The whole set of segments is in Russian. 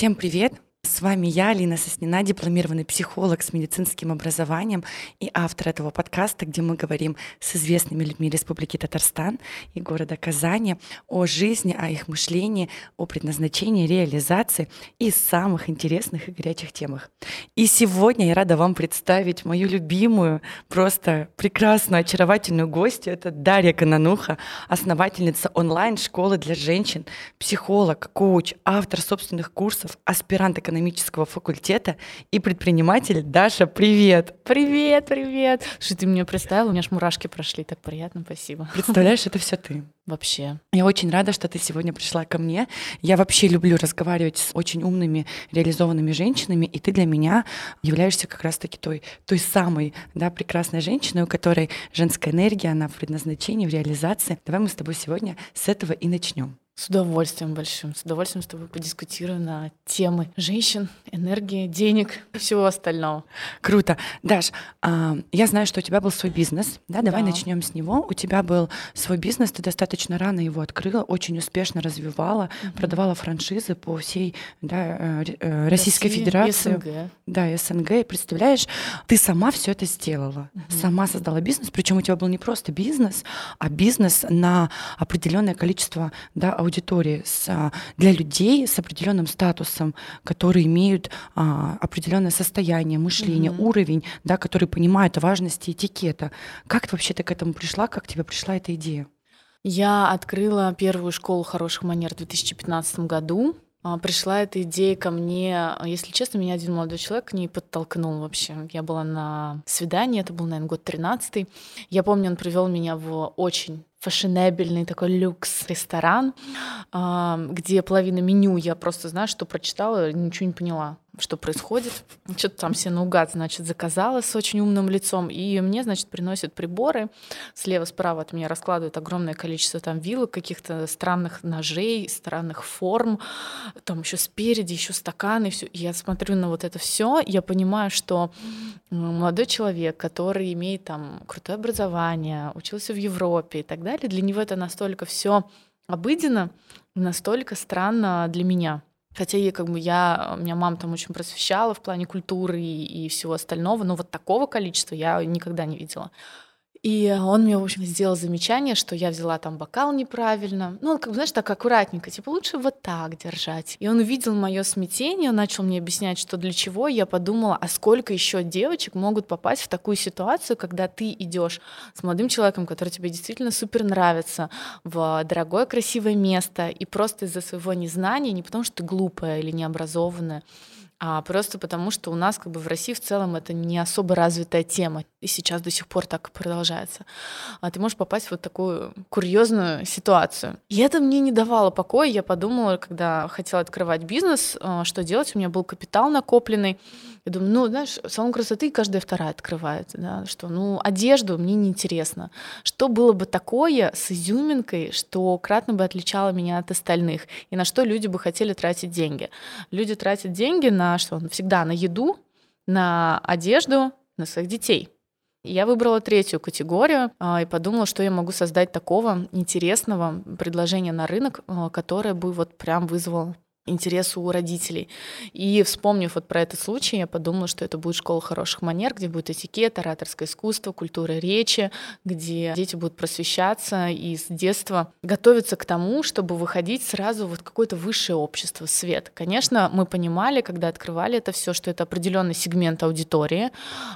Всем привет! С вами я, Алина Соснина, дипломированный психолог с медицинским образованием и автор этого подкаста, где мы говорим с известными людьми Республики Татарстан и города Казани о жизни, о их мышлении, о предназначении, реализации и самых интересных и горячих темах. И сегодня я рада вам представить мою любимую, просто прекрасную, очаровательную гостью. Это Дарья Канануха, основательница онлайн-школы для женщин, психолог, коуч, автор собственных курсов, аспирант экономического факультета и предприниматель Даша. Привет! Привет, привет! Что ты меня представила? У меня аж мурашки прошли. Так приятно, спасибо. Представляешь, это все ты. Вообще. Я очень рада, что ты сегодня пришла ко мне. Я вообще люблю разговаривать с очень умными, реализованными женщинами, и ты для меня являешься как раз-таки той, той самой да, прекрасной женщиной, у которой женская энергия, она в предназначении, в реализации. Давай мы с тобой сегодня с этого и начнем. С удовольствием большим. С удовольствием с тобой подискутирую на темы женщин, энергии, денег и всего остального. Круто. Даш, а, я знаю, что у тебя был свой бизнес. Да, давай да. начнем с него. У тебя был свой бизнес, ты достаточно рано его открыла, очень успешно развивала, угу. продавала франшизы по всей да, э, э, Российской Россия, Федерации. СНГ. Да, СНГ. И представляешь, ты сама все это сделала. Угу. Сама создала бизнес. Причем у тебя был не просто бизнес, а бизнес на определенное количество да, аудитории с, а, для людей с определенным статусом, которые имеют а, определенное состояние, мышление, угу. уровень, да, которые понимают важности этикета. Как вообще ты к этому пришла? Как тебе пришла эта идея? Я открыла первую школу хороших манер в 2015 году. А, пришла эта идея ко мне, если честно, меня один молодой человек к ней подтолкнул вообще. Я была на свидании, это был, наверное, год 13 Я помню, он привел меня в очень фashionабельный такой люкс ресторан, где половина меню я просто, знаю, что прочитала, ничего не поняла что происходит. Что-то там все наугад, значит, заказала с очень умным лицом. И мне, значит, приносят приборы. Слева-справа от меня раскладывают огромное количество там вилок, каких-то странных ножей, странных форм. Там еще спереди, еще стаканы. Все. И я смотрю на вот это все, я понимаю, что молодой человек, который имеет там крутое образование, учился в Европе и так далее, для него это настолько все обыденно, настолько странно для меня. Хотя и как бы я, меня мама там очень просвещала в плане культуры и, и всего остального, но вот такого количества я никогда не видела. И он мне, в общем, сделал замечание, что я взяла там бокал неправильно. Ну, он, как бы, знаешь, так аккуратненько, типа, лучше вот так держать. И он увидел мое смятение, он начал мне объяснять, что для чего. Я подумала, а сколько еще девочек могут попасть в такую ситуацию, когда ты идешь с молодым человеком, который тебе действительно супер нравится, в дорогое, красивое место, и просто из-за своего незнания, не потому что ты глупая или необразованная, а просто потому, что у нас как бы в России в целом это не особо развитая тема, и сейчас до сих пор так продолжается. А ты можешь попасть в вот такую курьезную ситуацию. И это мне не давало покоя. Я подумала, когда хотела открывать бизнес, а, что делать. У меня был капитал накопленный. Я думаю, ну, знаешь, салон красоты каждая вторая открывает, да, что, ну, одежду мне неинтересно. Что было бы такое с изюминкой, что кратно бы отличало меня от остальных, и на что люди бы хотели тратить деньги? Люди тратят деньги на что? Всегда на еду, на одежду, на своих детей. Я выбрала третью категорию а, и подумала, что я могу создать такого интересного предложения на рынок, а, которое бы вот прям вызвало интерес у родителей. И вспомнив вот про этот случай, я подумала, что это будет школа хороших манер, где будет этикет, ораторское искусство, культура речи, где дети будут просвещаться и с детства готовиться к тому, чтобы выходить сразу вот какое-то высшее общество, свет. Конечно, мы понимали, когда открывали это все, что это определенный сегмент аудитории,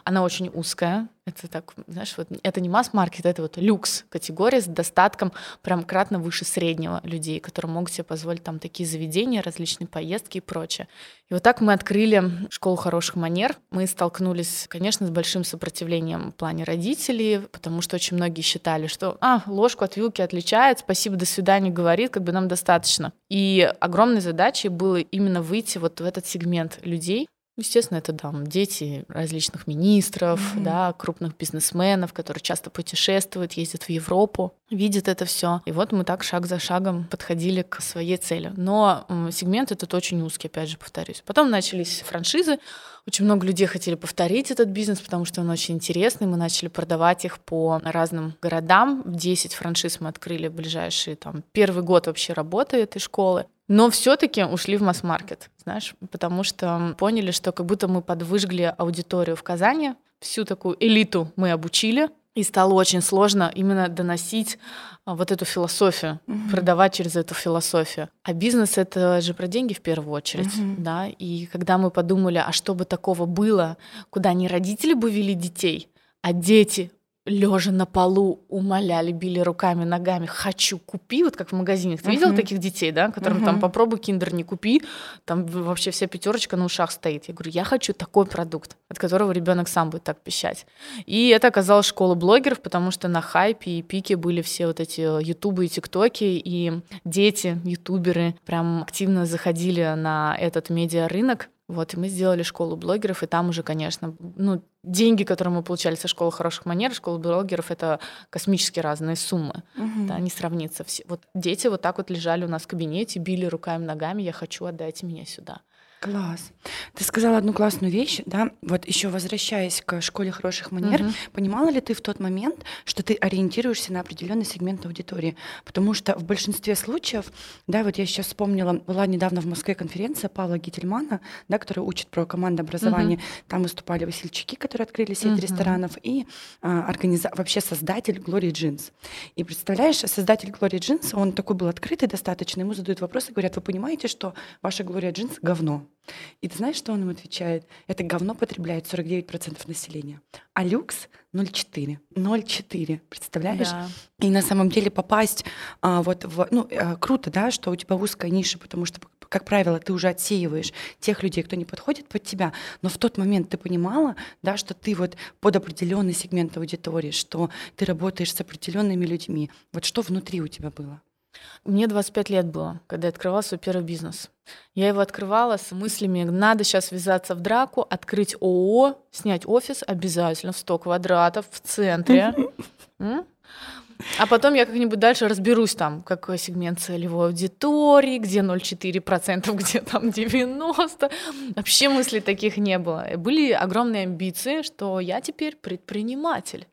она очень узкая, это так, знаешь, вот это не масс-маркет, это вот люкс категория с достатком прям кратно выше среднего людей, которые могут себе позволить там такие заведения, различные поездки и прочее. И вот так мы открыли школу хороших манер. Мы столкнулись, конечно, с большим сопротивлением в плане родителей, потому что очень многие считали, что а, ложку от вилки отличает, спасибо, до свидания говорит, как бы нам достаточно. И огромной задачей было именно выйти вот в этот сегмент людей, Естественно, это там дети различных министров, mm-hmm. да, крупных бизнесменов, которые часто путешествуют, ездят в Европу, видят это все. И вот мы так шаг за шагом подходили к своей цели. Но сегмент этот очень узкий, опять же, повторюсь. Потом начались франшизы. Очень много людей хотели повторить этот бизнес, потому что он очень интересный. Мы начали продавать их по разным городам. 10 франшиз мы открыли в ближайшие, там, первый год вообще работы этой школы. Но все-таки ушли в масс-маркет, знаешь, потому что поняли, что как будто мы подвыжгли аудиторию в Казани, всю такую элиту мы обучили, и стало очень сложно именно доносить а, вот эту философию, mm-hmm. продавать через эту философию. А бизнес это же про деньги в первую очередь, mm-hmm. да. И когда мы подумали, а что бы такого было, куда не родители бы вели детей, а дети лежа на полу умоляли, били руками, ногами, хочу, купи, вот как в магазине. Ты uh-huh. видел таких детей, да, которым uh-huh. там попробуй киндер не купи, там вообще вся пятерочка на ушах стоит. Я говорю, я хочу такой продукт, от которого ребенок сам будет так пищать. И это оказалась школа блогеров, потому что на хайпе и пике были все вот эти ютубы и тиктоки, и дети, ютуберы прям активно заходили на этот медиарынок, вот, и мы сделали школу блогеров, и там уже, конечно, ну, деньги, которые мы получали со школы хороших манер, школы блогеров, это космически разные суммы, угу. да, не сравнится. Все, вот дети вот так вот лежали у нас в кабинете, били руками, ногами, я хочу, отдайте меня сюда. Класс. Ты сказала одну классную вещь, да, вот еще возвращаясь к школе хороших манер, угу. понимала ли ты в тот момент, что ты ориентируешься на определенный сегмент аудитории? Потому что в большинстве случаев, да, вот я сейчас вспомнила, была недавно в Москве конференция Павла Гительмана, да, который учит про командообразование. Угу. Там выступали Васильчики, которые открыли сеть угу. ресторанов, и а, организа... вообще создатель Glory Jeans. И представляешь, создатель Glory Jeans, он такой был открытый достаточно, ему задают вопросы, говорят, вы понимаете, что ваша Glory Jeans говно? И ты знаешь, что он им отвечает? Это говно потребляет 49% населения, а люкс 0,4. 0,4, представляешь? Да. И на самом деле попасть а, вот в... Ну, а, круто, да, что у тебя узкая ниша, потому что, как правило, ты уже отсеиваешь тех людей, кто не подходит под тебя, но в тот момент ты понимала, да, что ты вот под определенный сегмент аудитории, что ты работаешь с определенными людьми. Вот что внутри у тебя было? Мне 25 лет было, когда я открывала свой первый бизнес. Я его открывала с мыслями, надо сейчас ввязаться в драку, открыть ООО, снять офис обязательно в 100 квадратов в центре. А потом я как-нибудь дальше разберусь там, какой сегмент целевой аудитории, где 0,4%, где там 90%. Вообще мыслей таких не было. Были огромные амбиции, что я теперь предприниматель.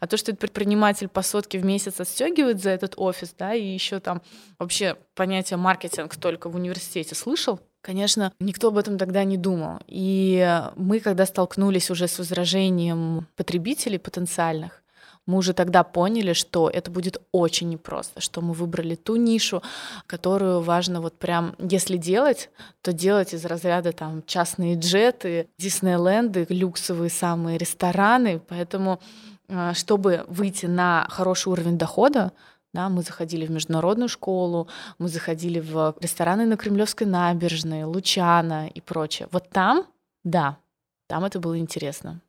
А то, что этот предприниматель по сотке в месяц отстегивает за этот офис, да, и еще там вообще понятие маркетинг только в университете слышал, Конечно, никто об этом тогда не думал. И мы, когда столкнулись уже с возражением потребителей потенциальных, мы уже тогда поняли, что это будет очень непросто, что мы выбрали ту нишу, которую важно вот прям, если делать, то делать из разряда там частные джеты, Диснейленды, люксовые самые рестораны. Поэтому, э, чтобы выйти на хороший уровень дохода, да, мы заходили в международную школу, мы заходили в рестораны на Кремлевской набережной, Лучана и прочее. Вот там, да, там это было интересно.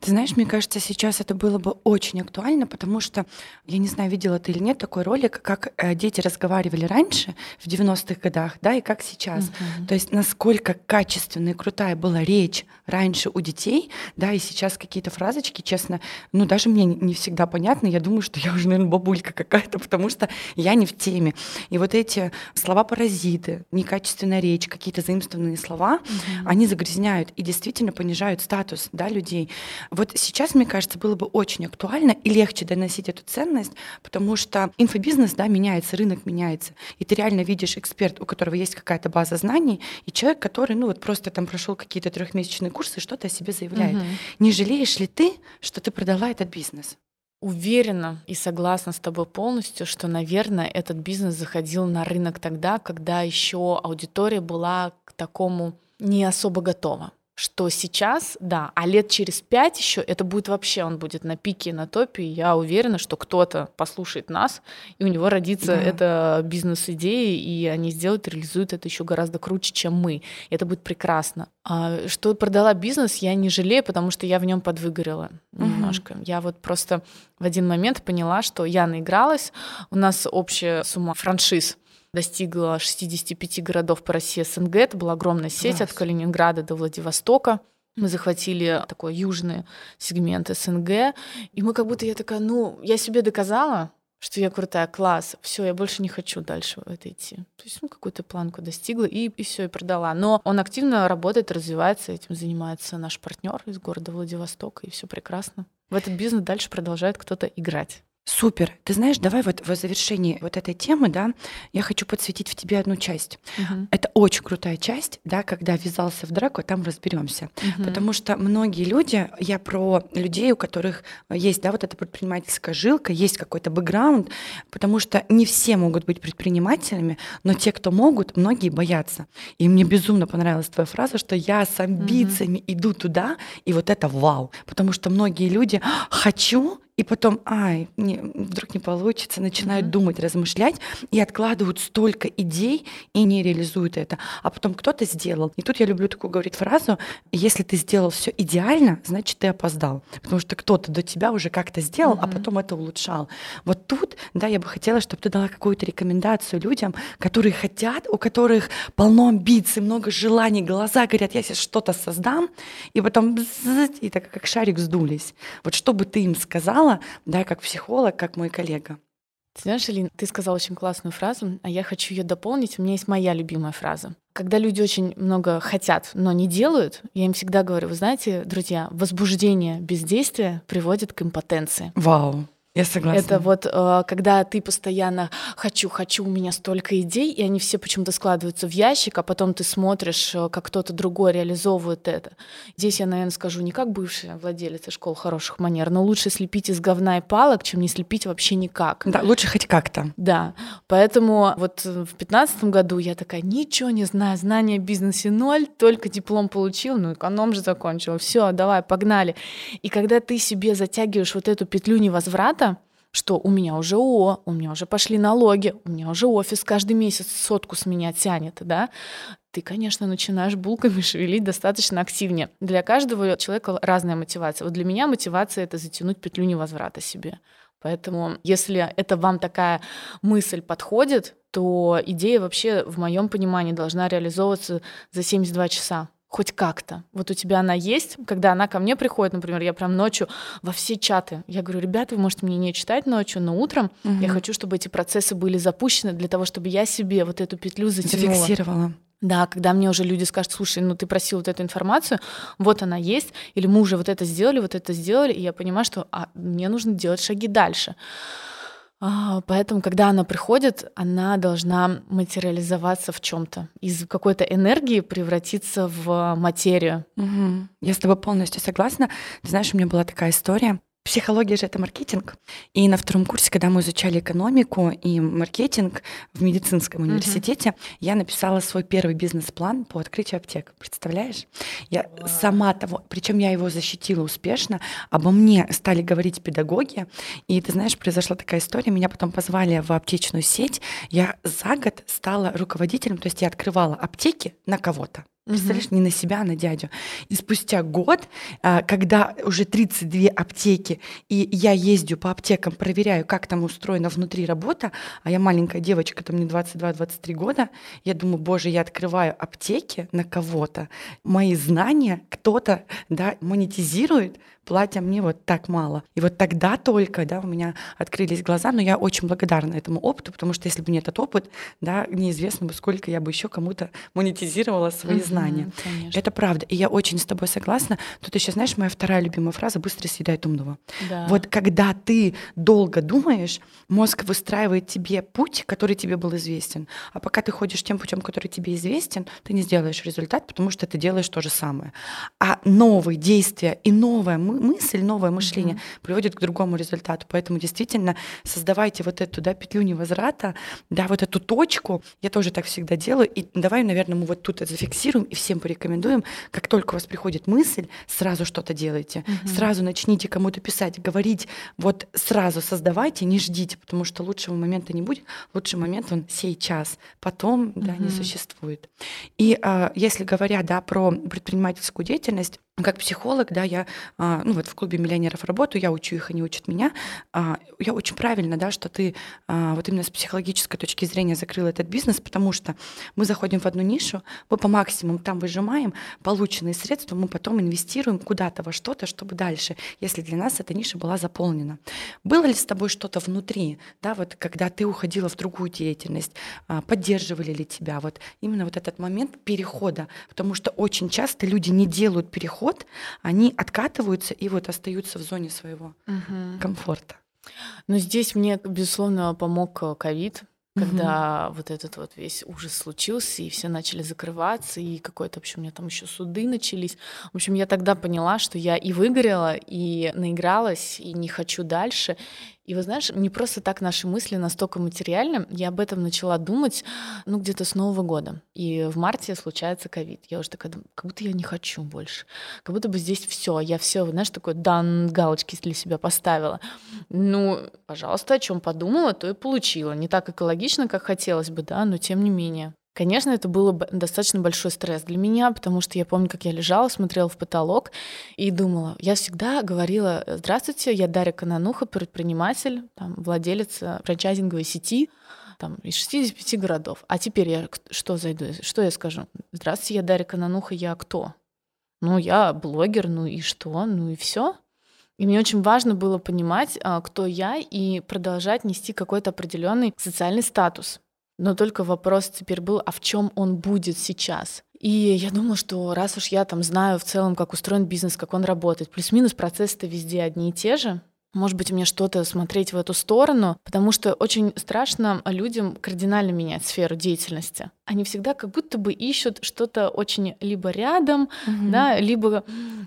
Ты знаешь, мне кажется, сейчас это было бы очень актуально, потому что, я не знаю, видела ты или нет такой ролик, как э, дети разговаривали раньше, в 90-х годах, да, и как сейчас. Mm-hmm. То есть насколько качественная и крутая была речь раньше у детей, да, и сейчас какие-то фразочки, честно, ну даже мне не всегда понятны, я думаю, что я уже, наверное, бабулька какая-то, потому что я не в теме. И вот эти слова-паразиты, некачественная речь, какие-то заимствованные слова, mm-hmm. они загрязняют и действительно понижают статус, да, людей. Вот сейчас, мне кажется, было бы очень актуально и легче доносить эту ценность, потому что инфобизнес, да, меняется, рынок меняется. И ты реально видишь эксперт, у которого есть какая-то база знаний, и человек, который, ну вот просто там прошел какие-то трехмесячные курсы, что-то о себе заявляет. Угу. Не жалеешь ли ты, что ты продала этот бизнес? Уверена и согласна с тобой полностью, что, наверное, этот бизнес заходил на рынок тогда, когда еще аудитория была к такому не особо готова что сейчас, да, а лет через пять еще это будет вообще, он будет на пике, на топе, и я уверена, что кто-то послушает нас, и у него родится да. эта бизнес-идея, и они сделают, реализуют это еще гораздо круче, чем мы. И это будет прекрасно. А что продала бизнес, я не жалею, потому что я в нем подвыгорела угу. немножко. Я вот просто в один момент поняла, что я наигралась, у нас общая сумма франшиз достигла 65 городов по России СНГ. Это была огромная сеть Класс. от Калининграда до Владивостока. Мы захватили такой южный сегмент СНГ. И мы как будто я такая, ну, я себе доказала, что я крутая, класс, все, я больше не хочу дальше в это идти. То есть, ну, какую-то планку достигла и, и все, и продала. Но он активно работает, развивается, этим занимается наш партнер из города Владивостока, и все прекрасно. В этот бизнес дальше продолжает кто-то играть. Супер. Ты знаешь, давай вот в завершении вот этой темы, да, я хочу подсветить в тебе одну часть. Угу. Это очень крутая часть, да, когда ввязался в драку, там разберемся. Угу. Потому что многие люди, я про людей, у которых есть, да, вот эта предпринимательская жилка, есть какой-то бэкграунд, потому что не все могут быть предпринимателями, но те, кто могут, многие боятся. И мне безумно понравилась твоя фраза, что я с амбициями угу. иду туда, и вот это вау. Потому что многие люди «хочу», и потом, ай, не, вдруг не получится, начинают mm-hmm. думать, размышлять и откладывают столько идей и не реализуют это. А потом кто-то сделал. И тут я люблю такую говорить фразу: если ты сделал все идеально, значит ты опоздал, потому что кто-то до тебя уже как-то сделал, mm-hmm. а потом это улучшал. Вот тут, да, я бы хотела, чтобы ты дала какую-то рекомендацию людям, которые хотят, у которых полно амбиций, много желаний, глаза горят, я сейчас что-то создам, и потом и так как шарик сдулись. Вот что бы ты им сказал? Знала, да, как психолог, как мой коллега. Ты знаешь, Алин, ты сказала очень классную фразу, а я хочу ее дополнить. У меня есть моя любимая фраза. Когда люди очень много хотят, но не делают, я им всегда говорю, вы знаете, друзья, возбуждение бездействия приводит к импотенции. Вау. Я согласна. Это вот э, когда ты постоянно хочу, хочу, у меня столько идей, и они все почему-то складываются в ящик, а потом ты смотришь, э, как кто-то другой реализовывает это. Здесь я, наверное, скажу не как бывшая владелица школ хороших манер, но лучше слепить из говна и палок, чем не слепить вообще никак. Да, лучше хоть как-то. Да. Поэтому вот в пятнадцатом году я такая, ничего не знаю, знания о бизнесе ноль, только диплом получил, ну эконом же закончил, все, давай, погнали. И когда ты себе затягиваешь вот эту петлю невозврата, что у меня уже ООО, у меня уже пошли налоги, у меня уже офис каждый месяц сотку с меня тянет, да, ты, конечно, начинаешь булками шевелить достаточно активнее. Для каждого человека разная мотивация. Вот для меня мотивация — это затянуть петлю невозврата себе. Поэтому, если это вам такая мысль подходит, то идея вообще, в моем понимании, должна реализовываться за 72 часа хоть как-то. Вот у тебя она есть, когда она ко мне приходит, например, я прям ночью во все чаты. Я говорю, ребята, вы можете мне не читать ночью, но утром угу. я хочу, чтобы эти процессы были запущены для того, чтобы я себе вот эту петлю затянула. Зафиксировала. Да, когда мне уже люди скажут, слушай, ну ты просил вот эту информацию, вот она есть, или мы уже вот это сделали, вот это сделали, и я понимаю, что а, мне нужно делать шаги дальше. А, поэтому, когда она приходит, она должна материализоваться в чем-то, из какой-то энергии превратиться в материю. Угу. Я с тобой полностью согласна. Ты знаешь, у меня была такая история. Психология же это маркетинг. И на втором курсе, когда мы изучали экономику и маркетинг в медицинском университете, uh-huh. я написала свой первый бизнес-план по открытию аптек. Представляешь? Я wow. сама того, причем я его защитила успешно. Обо мне стали говорить педагоги. И ты знаешь, произошла такая история. Меня потом позвали в аптечную сеть. Я за год стала руководителем, то есть я открывала аптеки на кого-то. Представляешь, не на себя, а на дядю. И спустя год, а, когда уже 32 аптеки, и я ездю по аптекам, проверяю, как там устроена внутри работа, а я маленькая девочка, там мне 22-23 года, я думаю, боже, я открываю аптеки на кого-то, мои знания кто-то да, монетизирует, платя мне вот так мало. И вот тогда только, да, у меня открылись глаза, но я очень благодарна этому опыту, потому что если бы не этот опыт, да, неизвестно бы, сколько я бы еще кому-то монетизировала свои угу, знания. Конечно. Это правда. И я очень с тобой согласна. Тут еще, знаешь, моя вторая любимая фраза «быстро съедает умного». Да. Вот когда ты долго думаешь, мозг выстраивает тебе путь, который тебе был известен. А пока ты ходишь тем путем, который тебе известен, ты не сделаешь результат, потому что ты делаешь то же самое. А новые действия и новая мысль мысль, новое мышление mm-hmm. приводит к другому результату. Поэтому действительно создавайте вот эту да, петлю невозврата, да, вот эту точку. Я тоже так всегда делаю. И давай, наверное, мы вот тут это зафиксируем и всем порекомендуем. Как только у вас приходит мысль, сразу что-то делайте. Mm-hmm. Сразу начните кому-то писать, говорить. Вот сразу создавайте, не ждите, потому что лучшего момента не будет. Лучший момент он сейчас. Потом, mm-hmm. да, не существует. И а, если говоря, да, про предпринимательскую деятельность, как психолог, да, я, а, ну вот в клубе миллионеров работаю, я учу их, они учат меня. А, я очень правильно, да, что ты а, вот именно с психологической точки зрения закрыл этот бизнес, потому что мы заходим в одну нишу, мы по максимуму там выжимаем полученные средства, мы потом инвестируем куда-то во что-то, чтобы дальше, если для нас эта ниша была заполнена. Было ли с тобой что-то внутри, да, вот когда ты уходила в другую деятельность, поддерживали ли тебя вот именно вот этот момент перехода, потому что очень часто люди не делают переход, ход, они откатываются и вот остаются в зоне своего угу. комфорта. Ну, здесь мне, безусловно, помог э, ковид, когда угу. вот этот вот весь ужас случился, и все начали закрываться, и какой-то, в общем, у меня там еще суды начались. В общем, я тогда поняла, что я и выгорела, и наигралась, и не хочу дальше. И вы знаешь, не просто так наши мысли настолько материальны. Я об этом начала думать, ну, где-то с Нового года. И в марте случается ковид. Я уже такая думаю, как будто я не хочу больше. Как будто бы здесь все. Я все, знаешь, такой дан галочки для себя поставила. Ну, пожалуйста, о чем подумала, то и получила. Не так экологично, как хотелось бы, да, но тем не менее. Конечно, это был достаточно большой стресс для меня, потому что я помню, как я лежала, смотрела в потолок и думала, я всегда говорила, здравствуйте, я Дарья Канануха, предприниматель, там, владелец э, франчайзинговой сети, там, из 65 городов. А теперь я что зайду? Что я скажу? Здравствуйте, я Дарья Канануха, я кто? Ну, я блогер, ну и что? Ну и все. И мне очень важно было понимать, а, кто я, и продолжать нести какой-то определенный социальный статус. Но только вопрос теперь был, а в чем он будет сейчас? И я думала, что раз уж я там знаю в целом, как устроен бизнес, как он работает, плюс-минус процессы-то везде одни и те же, может быть, мне что-то смотреть в эту сторону, потому что очень страшно людям кардинально менять сферу деятельности они всегда как будто бы ищут что-то очень либо рядом, угу. да, либо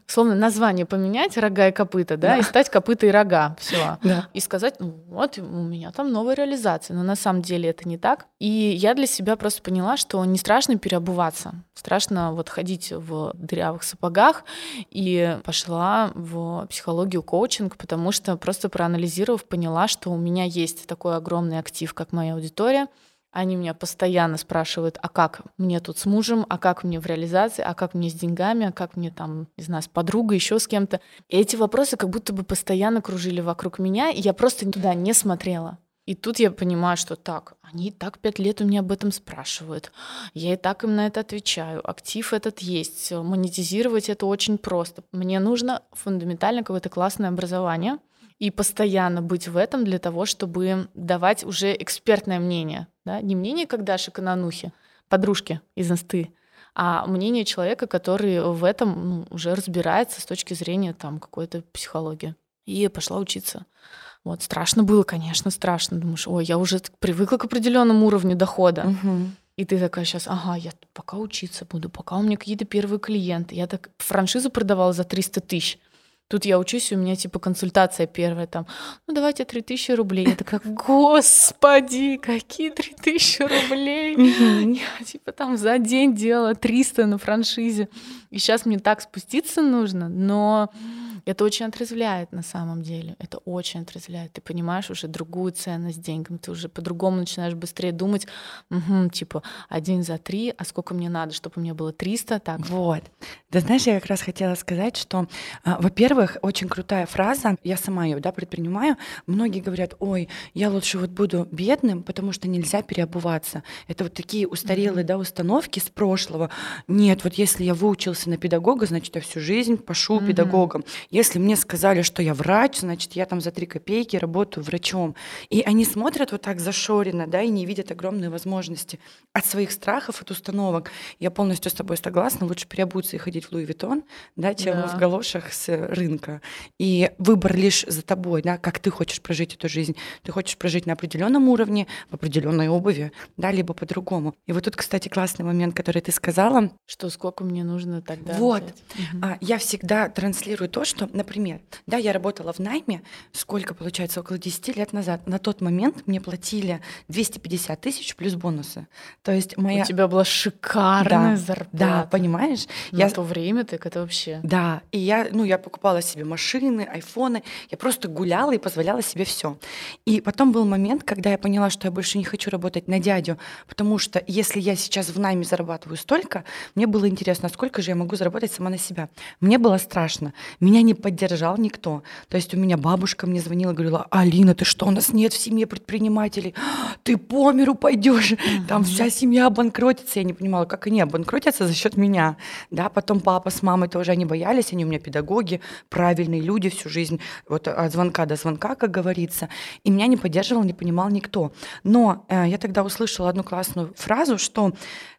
словно название поменять рога и копыта, да, да. и стать копыта и рога, все, да. и сказать, ну вот у меня там новая реализация, но на самом деле это не так. И я для себя просто поняла, что не страшно переобуваться, страшно вот ходить в дырявых сапогах, и пошла в психологию коучинг, потому что просто проанализировав поняла, что у меня есть такой огромный актив, как моя аудитория, они меня постоянно спрашивают, а как мне тут с мужем, а как мне в реализации, а как мне с деньгами, а как мне там, не знаю, с подругой, еще с кем-то. И эти вопросы как будто бы постоянно кружили вокруг меня, и я просто туда не смотрела. И тут я понимаю, что так, они и так пять лет у меня об этом спрашивают. Я и так им на это отвечаю. Актив этот есть. Монетизировать это очень просто. Мне нужно фундаментально какое-то классное образование и постоянно быть в этом для того, чтобы давать уже экспертное мнение. Да? Не мнение, как Даша Кананухи, подружки из инсты, а мнение человека, который в этом ну, уже разбирается с точки зрения там, какой-то психологии. И пошла учиться. Вот, страшно было, конечно, страшно. Думаешь, ой, я уже привыкла к определенному уровню дохода. Угу. И ты такая сейчас, ага, я пока учиться буду, пока у меня какие-то первые клиенты. Я так франшизу продавала за 300 тысяч. Тут я учусь, у меня типа консультация первая там, ну давайте 3000 рублей. Я такая, господи, какие 3000 рублей? Я типа там за день делала 300 на франшизе. И сейчас мне так спуститься нужно, но это очень отрезвляет на самом деле. Это очень отрезвляет. Ты понимаешь уже другую ценность деньгам. Ты уже по-другому начинаешь быстрее думать, угу, типа, один за три, а сколько мне надо, чтобы у меня было 300, так. Вот. Да знаешь, я как раз хотела сказать, что, а, во-первых, очень крутая фраза, я сама ее, да, предпринимаю. Многие говорят, ой, я лучше вот буду бедным, потому что нельзя переобуваться. Это вот такие устарелые, mm-hmm. да, установки с прошлого. Нет, вот если я выучился на педагога, значит, я всю жизнь пошу mm-hmm. педагогом. Если мне сказали, что я врач, значит, я там за три копейки работаю врачом. И они смотрят вот так зашоренно, да, и не видят огромные возможности от своих страхов, от установок. Я полностью с тобой согласна, лучше переобуться и ходить в Луи Виттон, да, чем да. в галошах с рынка. И выбор лишь за тобой, да, как ты хочешь прожить эту жизнь. Ты хочешь прожить на определенном уровне, в определенной обуви, да, либо по-другому. И вот тут, кстати, классный момент, который ты сказала. Что сколько мне нужно тогда? Вот. Угу. А, я всегда транслирую то, что например, да, я работала в найме, сколько, получается, около 10 лет назад. На тот момент мне платили 250 тысяч плюс бонусы. То есть моя... У тебя была шикарная да, зарплата. Да, понимаешь? На я... то время так это вообще... Да, и я, ну, я покупала себе машины, айфоны, я просто гуляла и позволяла себе все. И потом был момент, когда я поняла, что я больше не хочу работать на дядю, потому что если я сейчас в найме зарабатываю столько, мне было интересно, сколько же я могу заработать сама на себя. Мне было страшно. Меня не поддержал никто. То есть у меня бабушка мне звонила, говорила, Алина, ты что, у нас нет в семье предпринимателей, ты по миру пойдешь, там вся семья обанкротится. Я не понимала, как они обанкротятся за счет меня. Да, потом папа с мамой тоже они боялись, они у меня педагоги, правильные люди всю жизнь, вот от звонка до звонка, как говорится. И меня не поддерживал, не понимал никто. Но э, я тогда услышала одну классную фразу, что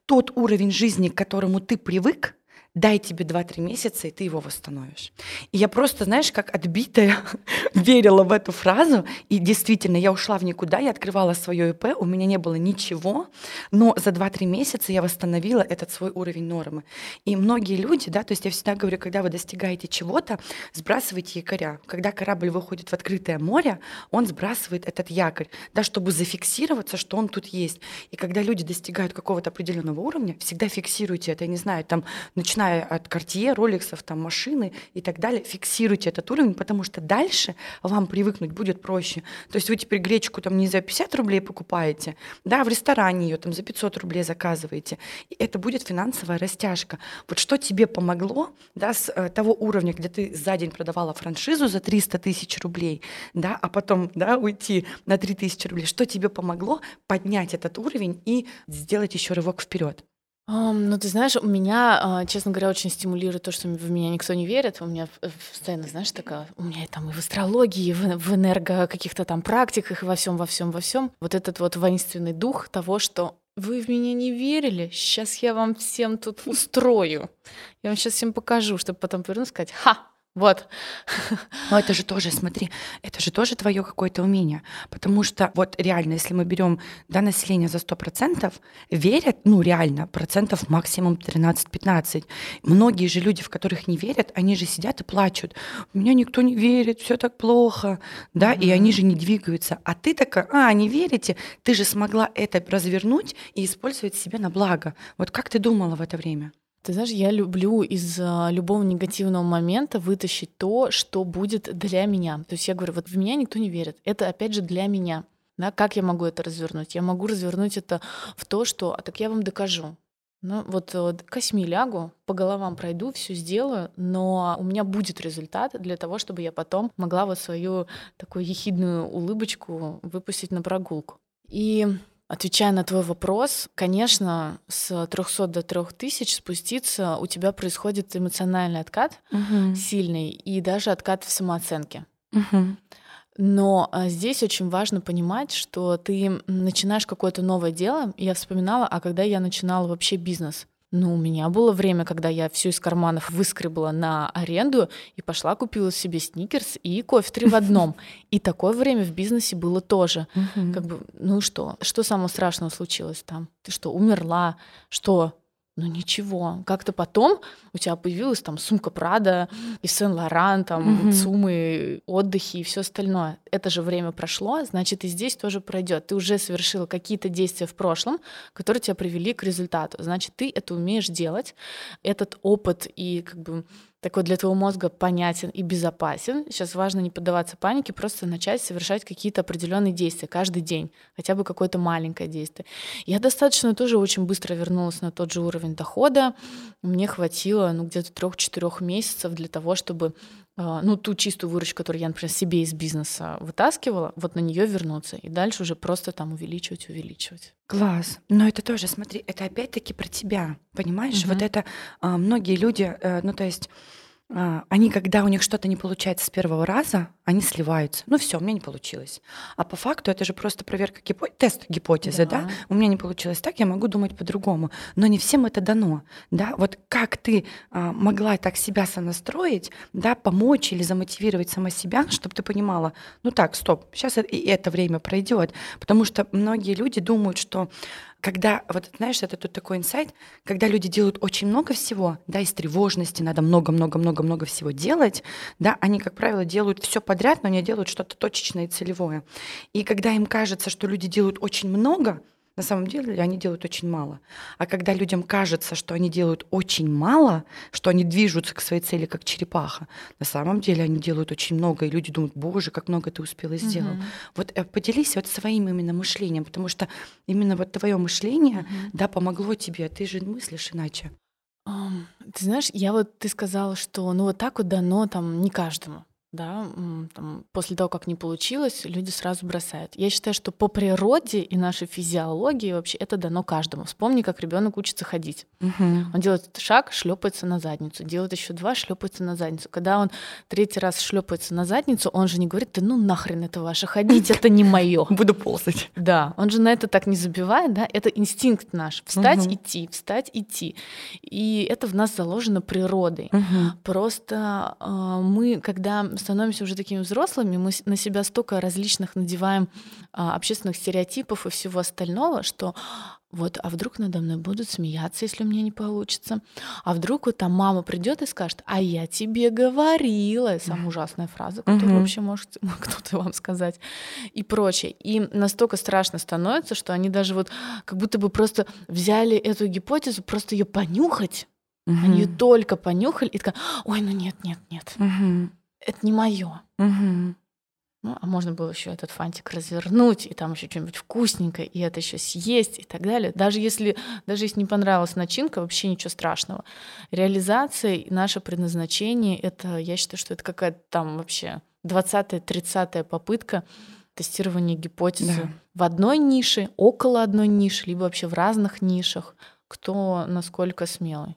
тот уровень жизни, к которому ты привык, дай тебе 2-3 месяца, и ты его восстановишь. И я просто, знаешь, как отбитая верила в эту фразу, и действительно, я ушла в никуда, я открывала свое ИП, у меня не было ничего, но за 2-3 месяца я восстановила этот свой уровень нормы. И многие люди, да, то есть я всегда говорю, когда вы достигаете чего-то, сбрасывайте якоря. Когда корабль выходит в открытое море, он сбрасывает этот якорь, да, чтобы зафиксироваться, что он тут есть. И когда люди достигают какого-то определенного уровня, всегда фиксируйте это, я не знаю, там, начиная от Cartier, роликсов, там, машины и так далее, фиксируйте этот уровень, потому что дальше вам привыкнуть будет проще. То есть вы теперь гречку там не за 50 рублей покупаете, да, в ресторане ее там за 500 рублей заказываете, и это будет финансовая растяжка. Вот что тебе помогло, да, с э, того уровня, где ты за день продавала франшизу за 300 тысяч рублей, да, а потом, да, уйти на 3000 рублей, что тебе помогло поднять этот уровень и сделать еще рывок вперед? Um, ну, ты знаешь, у меня, uh, честно говоря, очень стимулирует то, что в меня никто не верит. У меня постоянно, знаешь, такая, у меня там и в астрологии, и в, в энерго каких-то там практиках, и во всем, во всем, во всем. Вот этот вот воинственный дух того, что вы в меня не верили, сейчас я вам всем тут устрою. Я вам сейчас всем покажу, чтобы потом повернуться и сказать, ха, вот. Но это же тоже, смотри, это же тоже твое какое-то умение. Потому что вот реально, если мы берем да, население за 100%, верят, ну реально, процентов максимум 13-15. Многие же люди, в которых не верят, они же сидят и плачут. У меня никто не верит, все так плохо, да, mm-hmm. и они же не двигаются. А ты такая, а, не верите, ты же смогла это развернуть и использовать себя на благо. Вот как ты думала в это время? Ты знаешь, я люблю из а, любого негативного момента вытащить то, что будет для меня. То есть я говорю, вот в меня никто не верит. Это опять же для меня. Да, как я могу это развернуть? Я могу развернуть это в то, что, а так я вам докажу. Ну, вот, вот косьми лягу, по головам пройду, все сделаю, но у меня будет результат для того, чтобы я потом могла вот свою такую ехидную улыбочку выпустить на прогулку. И Отвечая на твой вопрос, конечно, с 300 до 3000 спуститься у тебя происходит эмоциональный откат угу. сильный и даже откат в самооценке. Угу. Но а, здесь очень важно понимать, что ты начинаешь какое-то новое дело. Я вспоминала, а когда я начинала вообще бизнес, ну, у меня было время, когда я все из карманов выскребла на аренду и пошла купила себе сникерс и кофе три в одном. И такое время в бизнесе было тоже. Как бы, ну что, что самого страшного случилось там? Ты что, умерла? Что? Ну ничего, как-то потом у тебя появилась там сумка Прада и Сен-Лоран, там mm-hmm. суммы, отдыхи и все остальное. Это же время прошло, значит и здесь тоже пройдет. Ты уже совершила какие-то действия в прошлом, которые тебя привели к результату. Значит, ты это умеешь делать. Этот опыт и как бы такой для твоего мозга понятен и безопасен. Сейчас важно не поддаваться панике, просто начать совершать какие-то определенные действия каждый день, хотя бы какое-то маленькое действие. Я достаточно тоже очень быстро вернулась на тот же уровень дохода. Мне хватило ну, где-то трех-четырех месяцев для того, чтобы ну, ту чистую выручку, которую я, например, себе из бизнеса вытаскивала, вот на нее вернуться и дальше уже просто там увеличивать, увеличивать. Класс. Но это тоже, смотри, это опять-таки про тебя, понимаешь? Угу. Вот это а, многие люди, а, ну, то есть а, они, когда у них что-то не получается с первого раза, они сливаются. Ну все, у меня не получилось. А по факту это же просто проверка гипо... тест гипотезы, да. да? У меня не получилось так, я могу думать по-другому. Но не всем это дано, да. Вот как ты а, могла так себя сонастроить, да, помочь или замотивировать сама себя, чтобы ты понимала, ну так, стоп, сейчас и это время пройдет, потому что многие люди думают, что когда, вот знаешь, это тут такой инсайт, когда люди делают очень много всего, да, из тревожности надо много-много-много-много всего делать, да, они, как правило, делают все подряд, но не делают что-то точечное и целевое. И когда им кажется, что люди делают очень много, на самом деле они делают очень мало. А когда людям кажется, что они делают очень мало, что они движутся к своей цели как черепаха, на самом деле они делают очень много, и люди думают, боже, как много ты успела и сделал. Угу. Вот э, поделись вот своим именно мышлением, потому что именно вот твое мышление, угу. да, помогло тебе, ты же мыслишь иначе. Ты знаешь, я вот ты сказала, что ну вот так вот дано там не каждому. Да, там, после того, как не получилось, люди сразу бросают. Я считаю, что по природе и нашей физиологии вообще это дано каждому. Вспомни, как ребенок учится ходить. Угу. Он делает шаг, шлепается на задницу, делает еще два, шлепается на задницу. Когда он третий раз шлепается на задницу, он же не говорит, да ну нахрен это ваше ходить, это не мое. Буду ползать. Да, он же на это так не забивает, да, это инстинкт наш. Встать, угу. идти, встать, идти. И это в нас заложено природой. Угу. Просто э, мы, когда становимся уже такими взрослыми, мы на себя столько различных надеваем а, общественных стереотипов и всего остального, что вот, а вдруг надо мной будут смеяться, если у меня не получится? А вдруг вот там мама придет и скажет, а я тебе говорила, самая ужасная фраза, которую угу. вообще может кто-то вам сказать, и прочее. И настолько страшно становится, что они даже вот как будто бы просто взяли эту гипотезу, просто ее понюхать, угу. они ее только понюхали и такая, ой, ну нет, нет, нет. Угу это не мое. Угу. Ну, а можно было еще этот фантик развернуть, и там еще что-нибудь вкусненькое, и это еще съесть, и так далее. Даже если, даже если не понравилась начинка, вообще ничего страшного. Реализация и наше предназначение, это, я считаю, что это какая-то там вообще 20-30 попытка тестирования гипотезы да. в одной нише, около одной ниши, либо вообще в разных нишах, кто насколько смелый.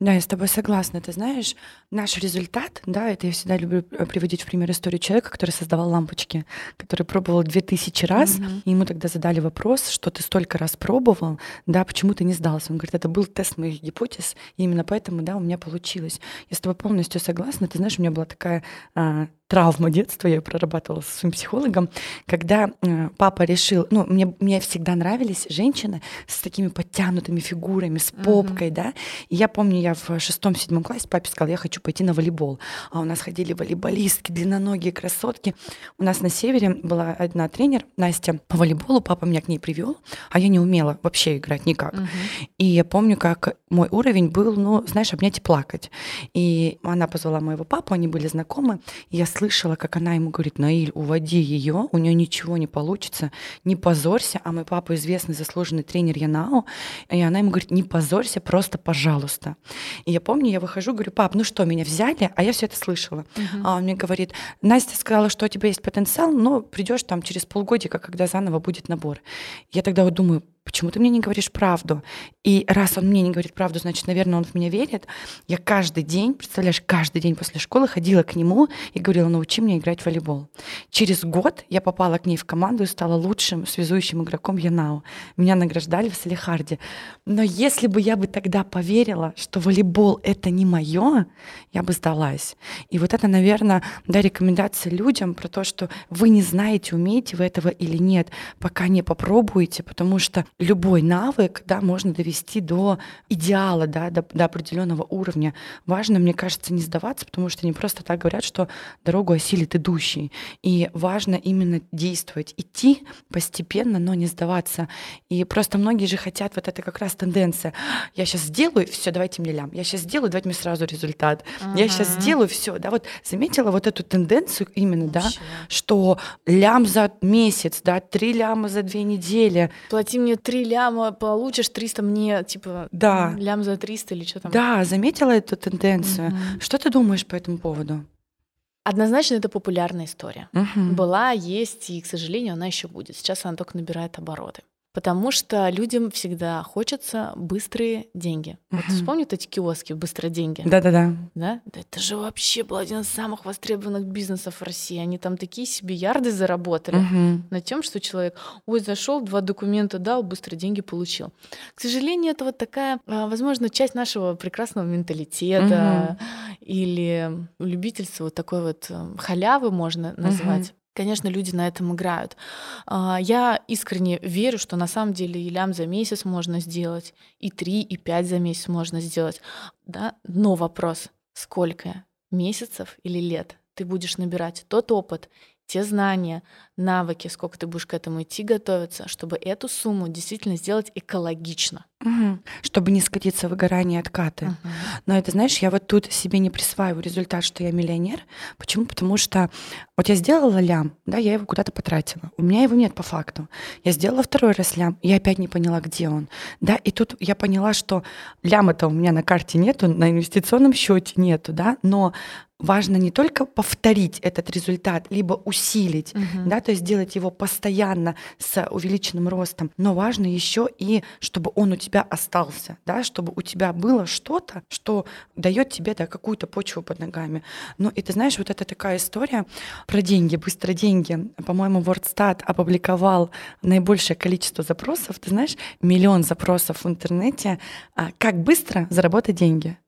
Да, я с тобой согласна. Ты знаешь, наш результат, да, это я всегда люблю э, приводить в пример историю человека, который создавал лампочки, который пробовал 2000 раз, mm-hmm. и ему тогда задали вопрос, что ты столько раз пробовал, да, почему ты не сдался? Он говорит, это был тест моих гипотез, и именно поэтому, да, у меня получилось. Я с тобой полностью согласна. Ты знаешь, у меня была такая а, травма детства, я ее прорабатывала со своим психологом, когда э, папа решил, ну, мне, мне всегда нравились женщины с такими подтянутыми фигурами, с попкой, mm-hmm. да, и я помню, я в шестом-седьмом классе папе сказала, я хочу пойти на волейбол, а у нас ходили волейболистки, длинноногие красотки, у нас на севере была одна тренер, Настя, по волейболу, папа меня к ней привел, а я не умела вообще играть никак, mm-hmm. и я помню, как мой уровень был, ну, знаешь, обнять и плакать, и она позвала моего папу, они были знакомы, и я слышала, как она ему говорит, Наиль, уводи ее, у нее ничего не получится, не позорься, а мой папа известный заслуженный тренер Янао, и она ему говорит, не позорься, просто пожалуйста. И я помню, я выхожу, говорю, пап, ну что, меня взяли, а я все это слышала. Uh-huh. А он мне говорит, Настя сказала, что у тебя есть потенциал, но придешь там через полгодика, когда заново будет набор. Я тогда вот думаю, почему ты мне не говоришь правду? И раз он мне не говорит правду, значит, наверное, он в меня верит. Я каждый день, представляешь, каждый день после школы ходила к нему и говорила, научи меня играть в волейбол. Через год я попала к ней в команду и стала лучшим связующим игроком Янау. Меня награждали в Салихарде. Но если бы я бы тогда поверила, что волейбол — это не мое, я бы сдалась. И вот это, наверное, да, рекомендация людям про то, что вы не знаете, умеете вы этого или нет, пока не попробуете, потому что любой навык, да, можно довести до идеала, да, до, до определенного уровня. Важно, мне кажется, не сдаваться, потому что не просто так говорят, что дорогу осилит идущий. И важно именно действовать, идти постепенно, но не сдаваться. И просто многие же хотят, вот это как раз тенденция. Я сейчас сделаю, все, давайте мне лям. Я сейчас сделаю, давайте мне сразу результат. Uh-huh. Я сейчас сделаю, все, да, вот заметила вот эту тенденцию именно, Вообще. да, что лям за месяц, да, три ляма за две недели. Плати мне три ляма получишь, 300 мне, типа, да. лям за 300 или что там. Да, заметила эту тенденцию. Угу. Что ты думаешь по этому поводу? Однозначно это популярная история. Угу. Была, есть, и, к сожалению, она еще будет. Сейчас она только набирает обороты. Потому что людям всегда хочется быстрые деньги. Uh-huh. Вот вспомни эти киоски «Быстрые деньги». Да-да-да. Да? да? Это же вообще был один из самых востребованных бизнесов в России. Они там такие себе ярды заработали uh-huh. на тем, что человек, ой, зашел, два документа дал, быстрые деньги получил. К сожалению, это вот такая, а, возможно, часть нашего прекрасного менталитета uh-huh. или любительства вот такой вот э, халявы можно назвать. Uh-huh. Конечно, люди на этом играют. А, я искренне верю, что на самом деле и лям за месяц можно сделать, и три, и пять за месяц можно сделать. Да? Но вопрос, сколько месяцев или лет ты будешь набирать тот опыт, те знания, навыки, сколько ты будешь к этому идти готовиться, чтобы эту сумму действительно сделать экологично. Угу. Чтобы не скатиться в выгорание откаты. Угу. Но это, знаешь, я вот тут себе не присваиваю результат, что я миллионер. Почему? Потому что вот я сделала лям, да, я его куда-то потратила. У меня его нет по факту. Я сделала второй раз лям, я опять не поняла, где он. Да, и тут я поняла, что ляма-то у меня на карте нету, на инвестиционном счете нету, да, но важно не только повторить этот результат, либо усилить, угу. да, то есть сделать его постоянно с увеличенным ростом, но важно еще и, чтобы он у тебя остался, да, чтобы у тебя было что-то, что дает тебе да, какую-то почву под ногами. Ну и ты знаешь, вот это такая история про деньги, быстро деньги. По-моему, WordStat опубликовал наибольшее количество запросов, ты знаешь, миллион запросов в интернете, а как быстро заработать деньги.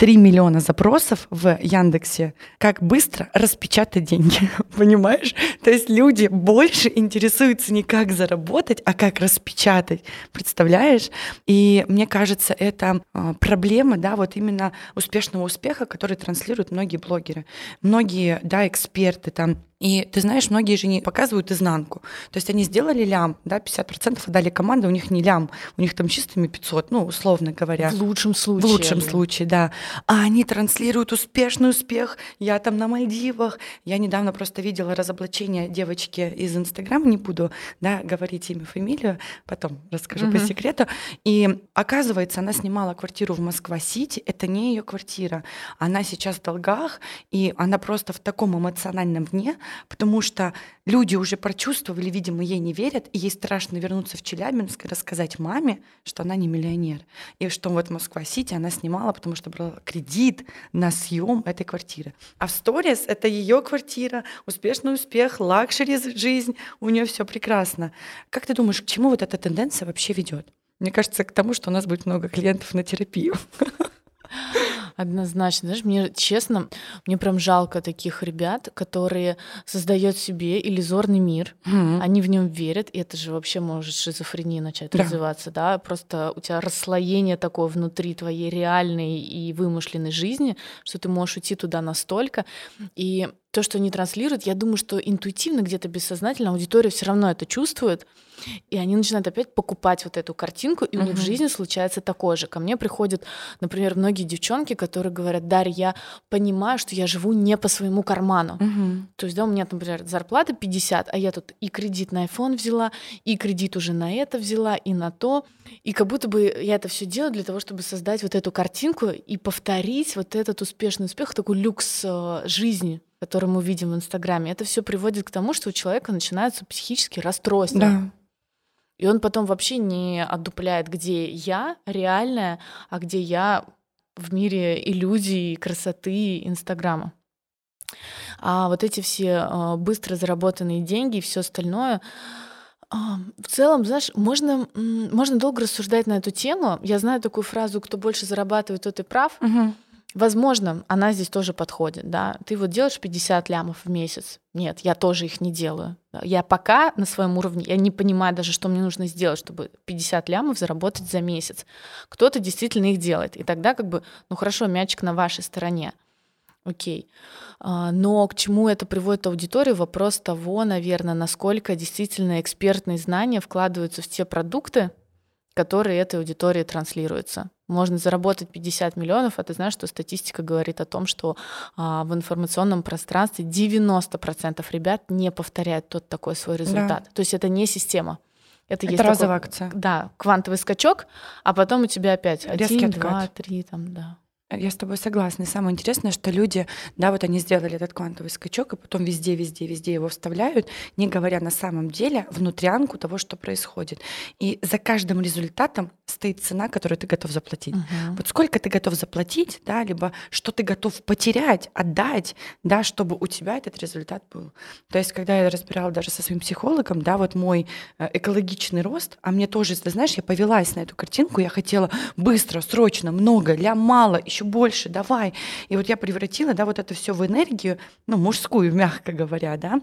3 миллиона запросов в Яндексе, как быстро распечатать деньги, понимаешь? То есть люди больше интересуются не как заработать, а как распечатать, представляешь? И мне кажется, это а, проблема, да, вот именно успешного успеха, который транслируют многие блогеры, многие, да, эксперты там, и ты знаешь, многие же не показывают изнанку. То есть они сделали лям, да, 50% отдали команду, у них не лям, у них там чистыми 500, ну, условно говоря. В лучшем случае. В лучшем случае, да а они транслируют успешный успех, я там на Мальдивах. Я недавно просто видела разоблачение девочки из Инстаграма, не буду да, говорить имя, фамилию, потом расскажу mm-hmm. по секрету. И оказывается, она снимала квартиру в Москва-Сити, это не ее квартира. Она сейчас в долгах, и она просто в таком эмоциональном дне, потому что люди уже прочувствовали, видимо, ей не верят, и ей страшно вернуться в Челябинск и рассказать маме, что она не миллионер. И что вот Москва-Сити она снимала, потому что брала кредит на съем этой квартиры. А в сторис это ее квартира, успешный успех, luxury жизнь, у нее все прекрасно. Как ты думаешь, к чему вот эта тенденция вообще ведет? Мне кажется, к тому, что у нас будет много клиентов на терапию. Однозначно. Знаешь, мне честно, мне прям жалко таких ребят, которые создают себе иллюзорный мир, mm-hmm. они в нем верят, и это же вообще может шизофрения начать да. развиваться, да? Просто у тебя расслоение такое внутри твоей реальной и вымышленной жизни, что ты можешь уйти туда настолько. И то, что они транслируют, я думаю, что интуитивно, где-то бессознательно аудитория все равно это чувствует, и они начинают опять покупать вот эту картинку, и у них в жизни случается такое же. Ко мне приходят, например, многие девчонки, которые говорят, Дарья, я понимаю, что я живу не по своему карману. uh То есть, да, у меня, например, зарплата 50, а я тут и кредит на iPhone взяла, и кредит уже на это взяла, и на то. И как будто бы я это все делаю для того, чтобы создать вот эту картинку и повторить вот этот успешный успех, такой люкс э, жизни который мы видим в Инстаграме, это все приводит к тому, что у человека начинаются психические расстройства. Да. И он потом вообще не отдупляет, где я реальная, а где я в мире иллюзий, красоты Инстаграма. А вот эти все э, быстро заработанные деньги и все остальное, э, в целом, знаешь, можно, можно долго рассуждать на эту тему. Я знаю такую фразу: кто больше зарабатывает, тот и прав. Угу. Возможно, она здесь тоже подходит, да. Ты вот делаешь 50 лямов в месяц. Нет, я тоже их не делаю. Я пока на своем уровне, я не понимаю даже, что мне нужно сделать, чтобы 50 лямов заработать за месяц. Кто-то действительно их делает. И тогда как бы, ну хорошо, мячик на вашей стороне. Окей. А, но к чему это приводит аудиторию? Вопрос того, наверное, насколько действительно экспертные знания вкладываются в те продукты, которые этой аудитории транслируются. Можно заработать 50 миллионов, а ты знаешь, что статистика говорит о том, что а, в информационном пространстве 90% ребят не повторяют тот такой свой результат. Да. То есть это не система. Это, это есть разовая такой, акция. Да, квантовый скачок, а потом у тебя опять Резкий один, откат. два, три, там, да. Я с тобой согласна. И самое интересное, что люди, да, вот они сделали этот квантовый скачок, и потом везде, везде, везде его вставляют, не говоря на самом деле внутрянку того, что происходит. И за каждым результатом стоит цена, которую ты готов заплатить. Uh-huh. Вот сколько ты готов заплатить, да, либо что ты готов потерять, отдать, да, чтобы у тебя этот результат был. То есть, когда я разбирала даже со своим психологом, да, вот мой э, экологичный рост, а мне тоже, ты знаешь, я повелась на эту картинку, я хотела быстро, срочно, много, ля мало, еще больше, давай. И вот я превратила, да, вот это все в энергию, ну, мужскую, мягко говоря, да.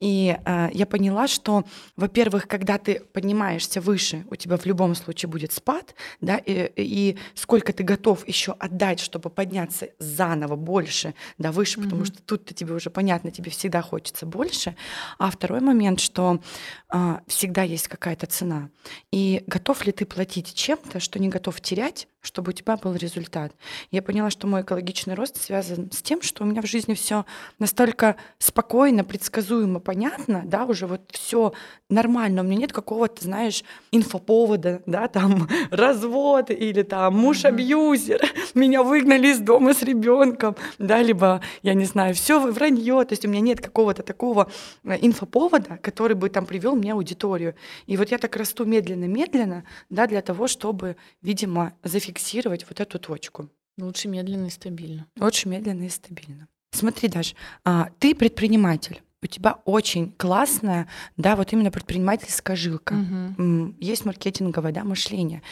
И э, я поняла, что, во-первых, когда ты поднимаешься выше, у тебя в любом случае будет спад, да, и, и сколько ты готов еще отдать, чтобы подняться заново больше, да, выше, mm-hmm. потому что тут-то тебе уже понятно, тебе всегда хочется больше. А второй момент, что а, всегда есть какая-то цена. И готов ли ты платить чем-то, что не готов терять, чтобы у тебя был результат. Я поняла, что мой экологичный рост связан с тем, что у меня в жизни все настолько спокойно, предсказуемо, понятно, да, уже вот все нормально, у меня нет какого-то, знаешь, инфоповода, да, там развод или там муж-абьюзер, меня выгнали из дома с ребенком, да, либо, я не знаю, все вранье, то есть у меня нет какого-то такого э, инфоповода, который бы там привел мне аудиторию. И вот я так расту медленно-медленно, да, для того, чтобы, видимо, зафиксировать вот эту точку. Лучше медленно и стабильно. Лучше медленно и стабильно. Смотри, Даш, а, ты предприниматель. У тебя очень классная, да, вот именно предпринимательская жилка. Угу. Есть маркетинговое, да, мышление.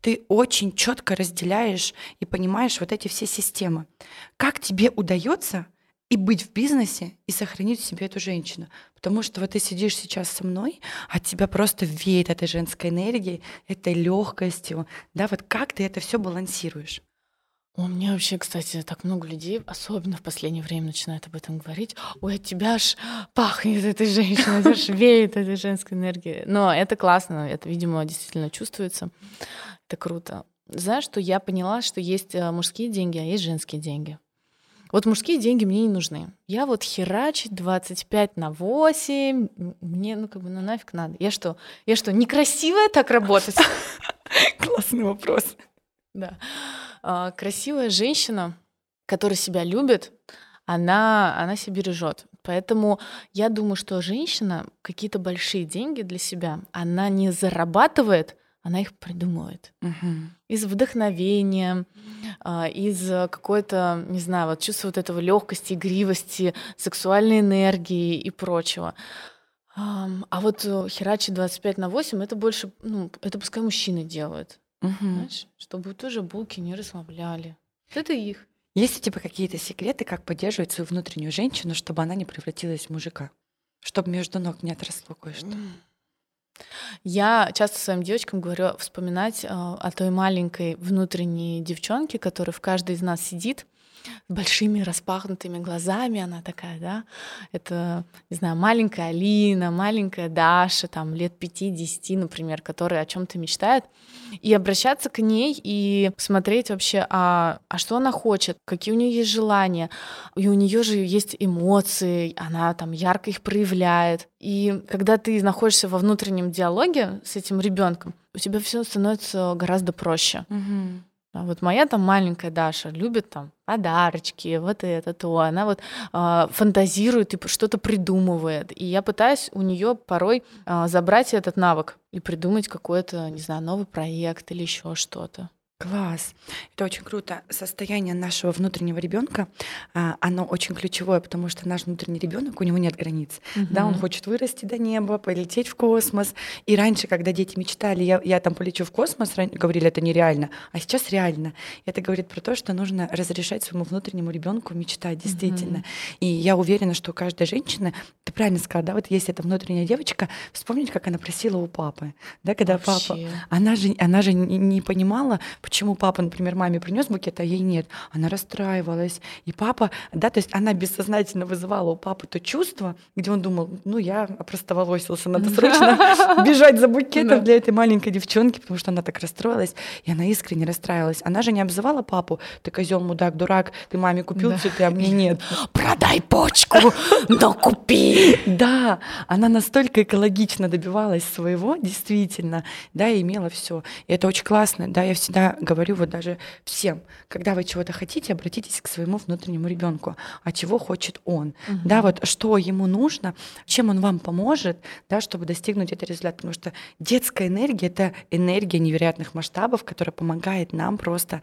Ты очень четко разделяешь и понимаешь вот эти все системы. Как тебе удается и быть в бизнесе, и сохранить в себе эту женщину. Потому что вот ты сидишь сейчас со мной, от тебя просто веет этой женской энергией, этой легкостью. Да, вот как ты это все балансируешь? У меня вообще, кстати, так много людей, особенно в последнее время, начинают об этом говорить. Ой, от тебя аж пахнет этой женщиной, аж веет этой женской энергией. Но это классно, это, видимо, действительно чувствуется. Это круто. Знаешь, что я поняла, что есть э, мужские деньги, а есть женские деньги. Вот мужские деньги мне не нужны. Я вот херачить 25 на 8, мне, ну, как бы, ну, нафиг надо. Я что, я что, некрасивая так работать? Классный вопрос. Да. А, красивая женщина, которая себя любит, она, она себя бережет. Поэтому я думаю, что женщина какие-то большие деньги для себя, она не зарабатывает, она их придумывает. Угу. Из вдохновения, а, из какой-то, не знаю, вот чувства вот этого легкости, игривости, сексуальной энергии и прочего. А вот э, херачи 25 на 8 это больше, ну, это пускай мужчины делают. Угу. Знаешь, чтобы тоже булки не расслабляли. Это их. Есть у тебя какие-то секреты, как поддерживать свою внутреннюю женщину, чтобы она не превратилась в мужика? Чтобы между ног не отросло кое-что? Я часто своим девочкам говорю вспоминать э, о той маленькой внутренней девчонке, которая в каждой из нас сидит, большими распахнутыми глазами, она такая, да, это, не знаю, маленькая Алина, маленькая Даша, там, лет 5-10, например, которая о чем то мечтает, и обращаться к ней и смотреть вообще, а, а что она хочет, какие у нее есть желания, и у нее же есть эмоции, она там ярко их проявляет, и когда ты находишься во внутреннем диалоге с этим ребенком, у тебя все становится гораздо проще. Угу. А вот моя там маленькая Даша любит там подарочки, вот это, то. Она вот э, фантазирует и что-то придумывает. И я пытаюсь у нее порой э, забрать этот навык и придумать какой-то, не знаю, новый проект или еще что-то. Класс. Это очень круто. Состояние нашего внутреннего ребенка, а, оно очень ключевое, потому что наш внутренний ребенок, у него нет границ. Угу. Да, он хочет вырасти до неба, полететь в космос. И раньше, когда дети мечтали, я, я там полечу в космос, говорили, это нереально, а сейчас реально. Это говорит про то, что нужно разрешать своему внутреннему ребенку мечтать, действительно. Угу. И я уверена, что каждая женщина, ты правильно сказала, да, вот есть эта внутренняя девочка, вспомнить, как она просила у папы, да, когда Вообще. папа, она же, она же не, не понимала, почему папа, например, маме принес букет, а ей нет. Она расстраивалась. И папа, да, то есть она бессознательно вызывала у папы то чувство, где он думал, ну я опростоволосился, надо срочно бежать за букетом для этой маленькой девчонки, потому что она так расстроилась, и она искренне расстраивалась. Она же не обзывала папу, ты козел, мудак, дурак, ты маме купил цветы, а мне нет. Продай почку, но купи. Да, она настолько экологично добивалась своего, действительно, да, и имела все. И это очень классно, да, я всегда говорю вот даже всем, когда вы чего-то хотите, обратитесь к своему внутреннему ребенку, а чего хочет он, угу. да, вот что ему нужно, чем он вам поможет, да, чтобы достигнуть этот результат, потому что детская энергия это энергия невероятных масштабов, которая помогает нам просто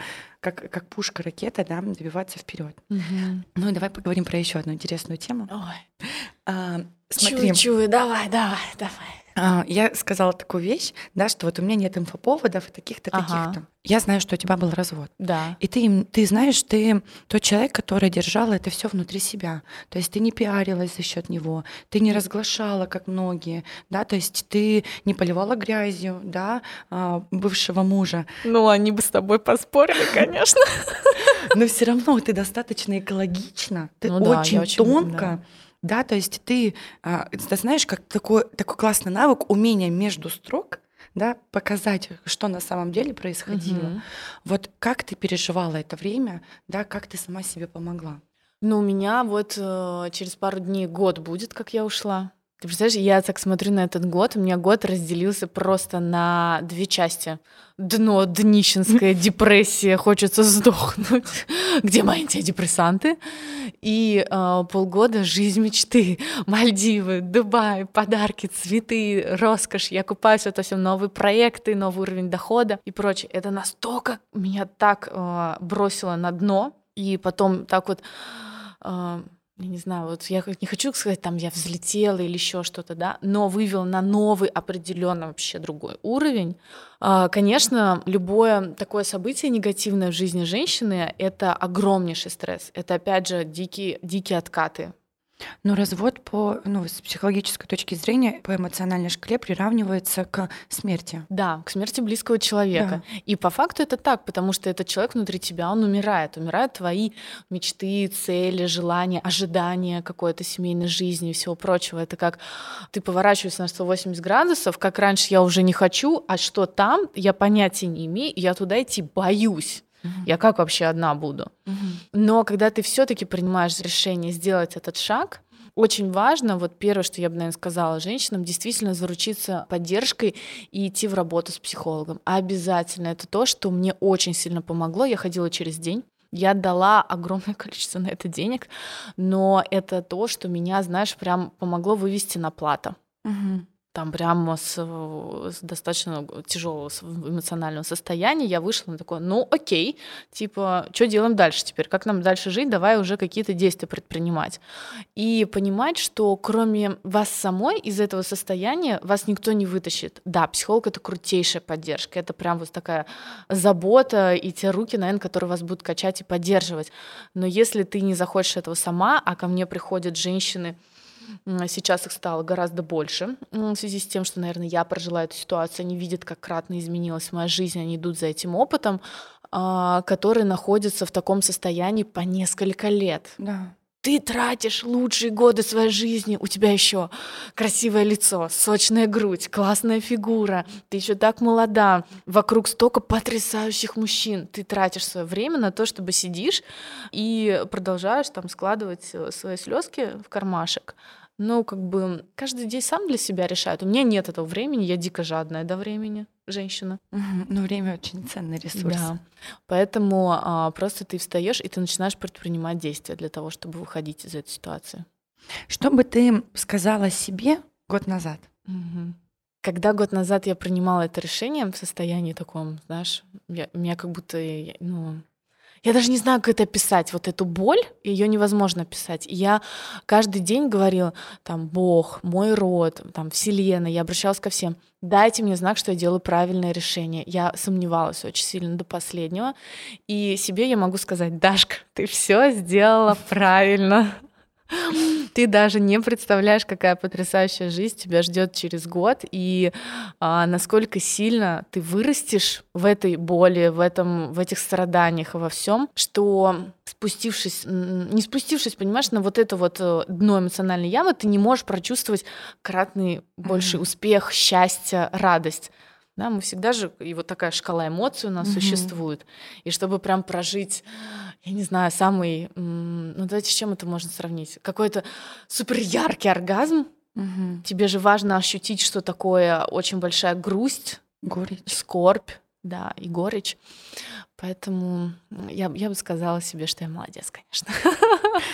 как как пушка ракета, да, добиваться вперед. Угу. Ну и давай поговорим про еще одну интересную тему. Ой. А, смотри. Чую, чую, давай, давай, давай. А, я сказала такую вещь, да, что вот у меня нет инфоповодов и таких-то, Ага. таких-то. Я знаю, что у тебя был развод. Да. И ты, им- ты знаешь, ты тот человек, который держал это все внутри себя. То есть ты не пиарилась за счет него, ты не разглашала, как многие, да, то есть ты не поливала грязью, да, а, бывшего мужа. Ну, они бы с тобой поспорили, конечно. Но все равно ты достаточно экологична, ты Ну очень, тонко. Да, то есть ты, а, ты знаешь, как такой, такой классный навык, умение между строк, да, показать, что на самом деле происходило. Мгм. Вот как ты переживала это время, да, как ты сама себе помогла? Ну, у меня вот э, через пару дней год будет, как я ушла. Ты представляешь, я так смотрю на этот год, у меня год разделился просто на две части. Дно, днищенская депрессия, хочется сдохнуть. Где мои антидепрессанты? И э, полгода жизнь мечты. Мальдивы, Дубай, подарки, цветы, роскошь. Я купаюсь в этом всем, новые проекты, новый уровень дохода и прочее. Это настолько меня так э, бросило на дно, и потом так вот а, я не знаю, вот я не хочу сказать, там я взлетела или еще что-то, да, но вывел на новый определенно вообще другой уровень. А, Конечно, любое такое событие негативное в жизни женщины это огромнейший стресс. Это опять же дикие, дикие откаты. Но развод по, ну, с психологической точки зрения, по эмоциональной шкале приравнивается к смерти. Да, к смерти близкого человека. И по факту это так, потому что этот человек внутри тебя, он умирает. Умирают твои мечты, цели, желания, ожидания какой-то семейной жизни и всего прочего. Это как ты поворачиваешься на 180 градусов, как раньше я уже не хочу, а что там, я понятия не имею, я туда идти боюсь. Я как вообще одна буду? Но когда ты все-таки принимаешь решение сделать этот шаг, очень важно, вот первое, что я бы, наверное, сказала женщинам, действительно заручиться поддержкой и идти в работу с психологом. Обязательно. Это то, что мне очень сильно помогло. Я ходила через день. Я отдала огромное количество на это денег, но это то, что меня, знаешь, прям помогло вывести на плато Мгм. Там прямо с, э, с достаточно тяжелого эмоционального состояния я вышла на такое, ну окей, типа, что делаем дальше теперь, как нам дальше жить, давай уже какие-то действия предпринимать. И понимать, что кроме вас самой из этого состояния вас никто не вытащит. Да, психолог — это крутейшая поддержка, это прям вот такая забота и те руки, наверное, которые вас будут качать и поддерживать. Но если ты не захочешь этого сама, а ко мне приходят женщины, Сейчас их стало гораздо больше в связи с тем, что, наверное, я прожила эту ситуацию, они видят, как кратно изменилась моя жизнь, они идут за этим опытом, а, которые находятся в таком состоянии по несколько лет. Да. Ты тратишь лучшие годы своей жизни, у тебя еще красивое лицо, сочная грудь, классная фигура, ты еще так молода, вокруг столько потрясающих мужчин. Ты тратишь свое время на то, чтобы сидишь и продолжаешь там складывать э, свои слезки в кармашек. Ну, как бы каждый день сам для себя решает. У меня нет этого времени, я дико жадная до времени, женщина. Ну, время очень ценный ресурс. Да. Поэтому а, просто ты встаешь и ты начинаешь предпринимать действия для того, чтобы выходить из этой ситуации. Что бы ты сказала себе год назад? Когда год назад я принимала это решение в состоянии таком, знаешь, я, меня как будто, ну, я даже не знаю, как это описать, вот эту боль, ее невозможно описать. Я каждый день говорила, там, Бог, мой род, там, Вселенная, я обращалась ко всем, дайте мне знак, что я делаю правильное решение. Я сомневалась очень сильно до последнего. И себе я могу сказать, Дашка, ты все сделала правильно. Ты даже не представляешь, какая потрясающая жизнь тебя ждет через год, и а, насколько сильно ты вырастешь в этой боли, в, этом, в этих страданиях и во всем, что спустившись, не спустившись, понимаешь, на вот это вот э, дно эмоциональной ямы, ты не можешь прочувствовать кратный больший успех, счастье, радость. Да, мы всегда же, и вот такая шкала эмоций у нас Мгм. существует. И чтобы прям прожить, я не знаю, самый, ну давайте с чем это можно сравнить? Какой-то супер яркий оргазм. Мгм. Тебе же важно ощутить, что такое очень большая грусть, Горечь. скорбь, да, и горечь. Поэтому я, я бы сказала себе, что я молодец, конечно.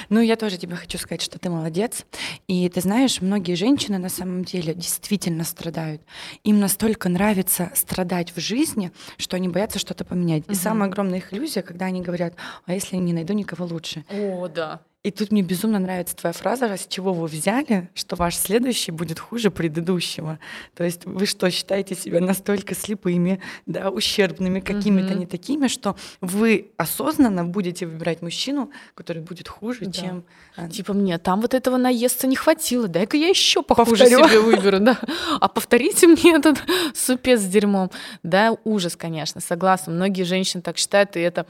Ну, я тоже тебе хочу сказать, что ты молодец. И ты знаешь, многие женщины на самом деле действительно страдают. Им настолько нравится страдать в жизни, что они боятся что-то поменять. И самая огромная их иллюзия, когда они говорят, а если я не найду никого лучше? О, да. И тут мне безумно нравится твоя фраза, с чего вы взяли, что ваш следующий будет хуже предыдущего. То есть вы что, считаете себя настолько слепыми, да, ущербными, какими-то mm-hmm. не такими, что вы осознанно будете выбирать мужчину, который будет хуже, да. чем... А, типа мне, там вот этого наесться не хватило, дай-ка я еще похуже Повторю. себе выберу, да. А повторите мне этот супец с дерьмом. Да, ужас, конечно, согласна. Многие женщины так считают, и это,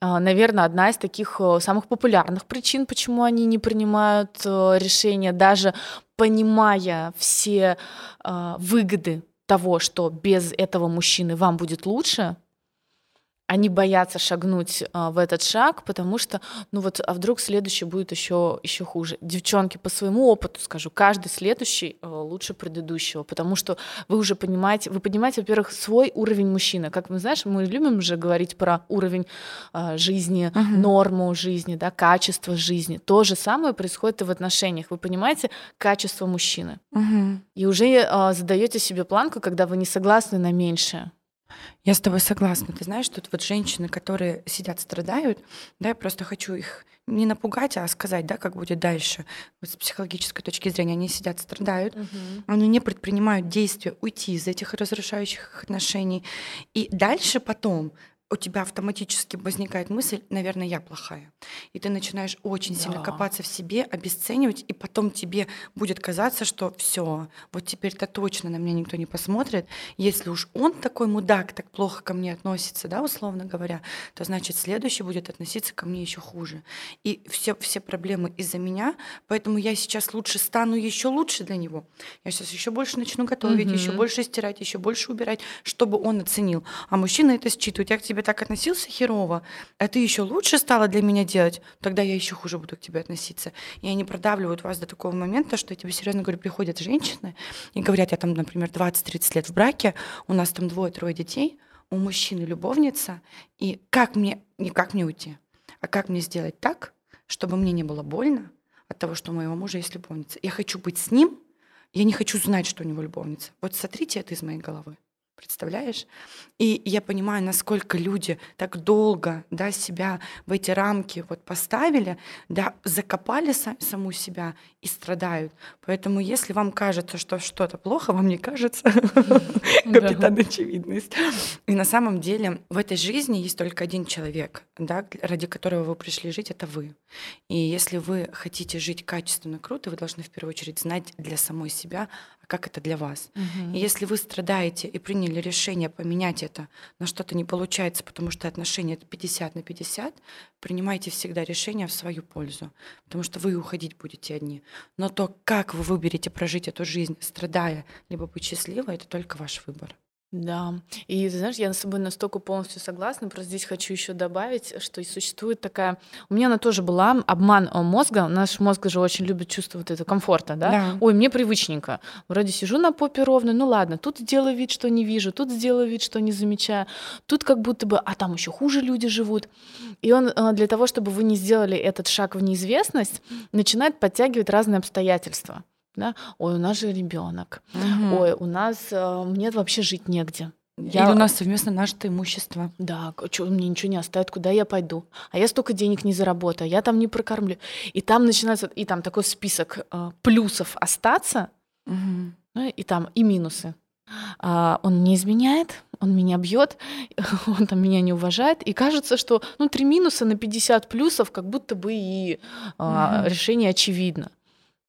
наверное, одна из таких э, самых популярных причин, почему они не принимают э, решения, даже понимая все э, выгоды того, что без этого мужчины вам будет лучше, они боятся шагнуть а, в этот шаг, потому что, ну вот, а вдруг следующий будет еще еще хуже. Девчонки, по своему опыту скажу, каждый следующий а, лучше предыдущего, потому что вы уже понимаете, вы понимаете, во-первых, свой уровень мужчины. Как мы знаешь, мы любим уже говорить про уровень а, жизни, uh-huh. норму жизни, да, качество жизни. То же самое происходит и в отношениях. Вы понимаете качество мужчины, uh-huh. и уже а, задаете себе планку, когда вы не согласны на меньшее. Я с тобой согласна. Ты знаешь, тут вот женщины, которые сидят, страдают, да, я просто хочу их не напугать, а сказать, да, как будет дальше. Вот с психологической точки зрения они сидят, страдают, угу. они не предпринимают действия уйти из этих разрушающих отношений. И дальше потом у тебя автоматически возникает мысль, наверное, я плохая. И ты начинаешь очень да. сильно копаться в себе, обесценивать, и потом тебе будет казаться, что все, вот теперь-то точно на меня никто не посмотрит. Если уж он такой мудак, так плохо ко мне относится, да, условно говоря, то значит следующий будет относиться ко мне еще хуже. И все, все проблемы из-за меня, поэтому я сейчас лучше стану еще лучше для него. Я сейчас еще больше начну готовить, угу. еще больше стирать, еще больше убирать, чтобы он оценил. А мужчина это считывает. Я к тебе тебе так относился херово, а ты еще лучше стала для меня делать, тогда я еще хуже буду к тебе относиться. И они продавливают вас до такого момента, что я тебе серьезно говорю, приходят женщины и говорят, я там, например, 20-30 лет в браке, у нас там двое-трое детей, у мужчины любовница, и как мне, не как мне уйти, а как мне сделать так, чтобы мне не было больно от того, что у моего мужа есть любовница. Я хочу быть с ним, я не хочу знать, что у него любовница. Вот смотрите это из моей головы. Представляешь? И я понимаю, насколько люди так долго да, себя в эти рамки вот поставили, да, закопали сам, саму себя и страдают. Поэтому если вам кажется, что что-то плохо, вам не кажется, капитан очевидность. И на самом деле в этой жизни есть только один человек, да, ради которого вы пришли жить, это вы. И если вы хотите жить качественно, круто, вы должны в первую очередь знать для самой себя, а как это для вас. Угу. И если вы страдаете и приняли решение поменять это, но что-то не получается, потому что отношения это 50 на 50, принимайте всегда решение в свою пользу, потому что вы уходить будете одни. Но то, как вы выберете прожить эту жизнь, страдая, либо быть счастливой, это только ваш выбор. Да, и знаешь, я с тобой настолько полностью согласна, просто здесь хочу еще добавить, что и существует такая... У меня она тоже была, обман э, мозга, наш мозг же очень любит чувство вот этого комфорта, да? да? Ой, мне привычненько, вроде сижу на попе ровно, ну ладно, тут сделаю вид, что не вижу, тут сделаю вид, что не замечаю, тут как будто бы, а там еще хуже люди живут. И он э, для того, чтобы вы не сделали этот шаг в неизвестность, начинает подтягивать разные обстоятельства да, ой, у нас же ребенок, угу. ой, у нас э, нет вообще жить негде. Я... Или у нас совместно наше имущество. Да, что мне ничего не оставит, куда я пойду? А я столько денег не заработаю, я там не прокормлю. И там начинается, и там такой список э, плюсов остаться, угу. ну, и там и минусы. А, он не изменяет, он меня бьет, он там меня не уважает, и кажется, что ну три минуса на 50 плюсов, как будто бы и а, угу. решение очевидно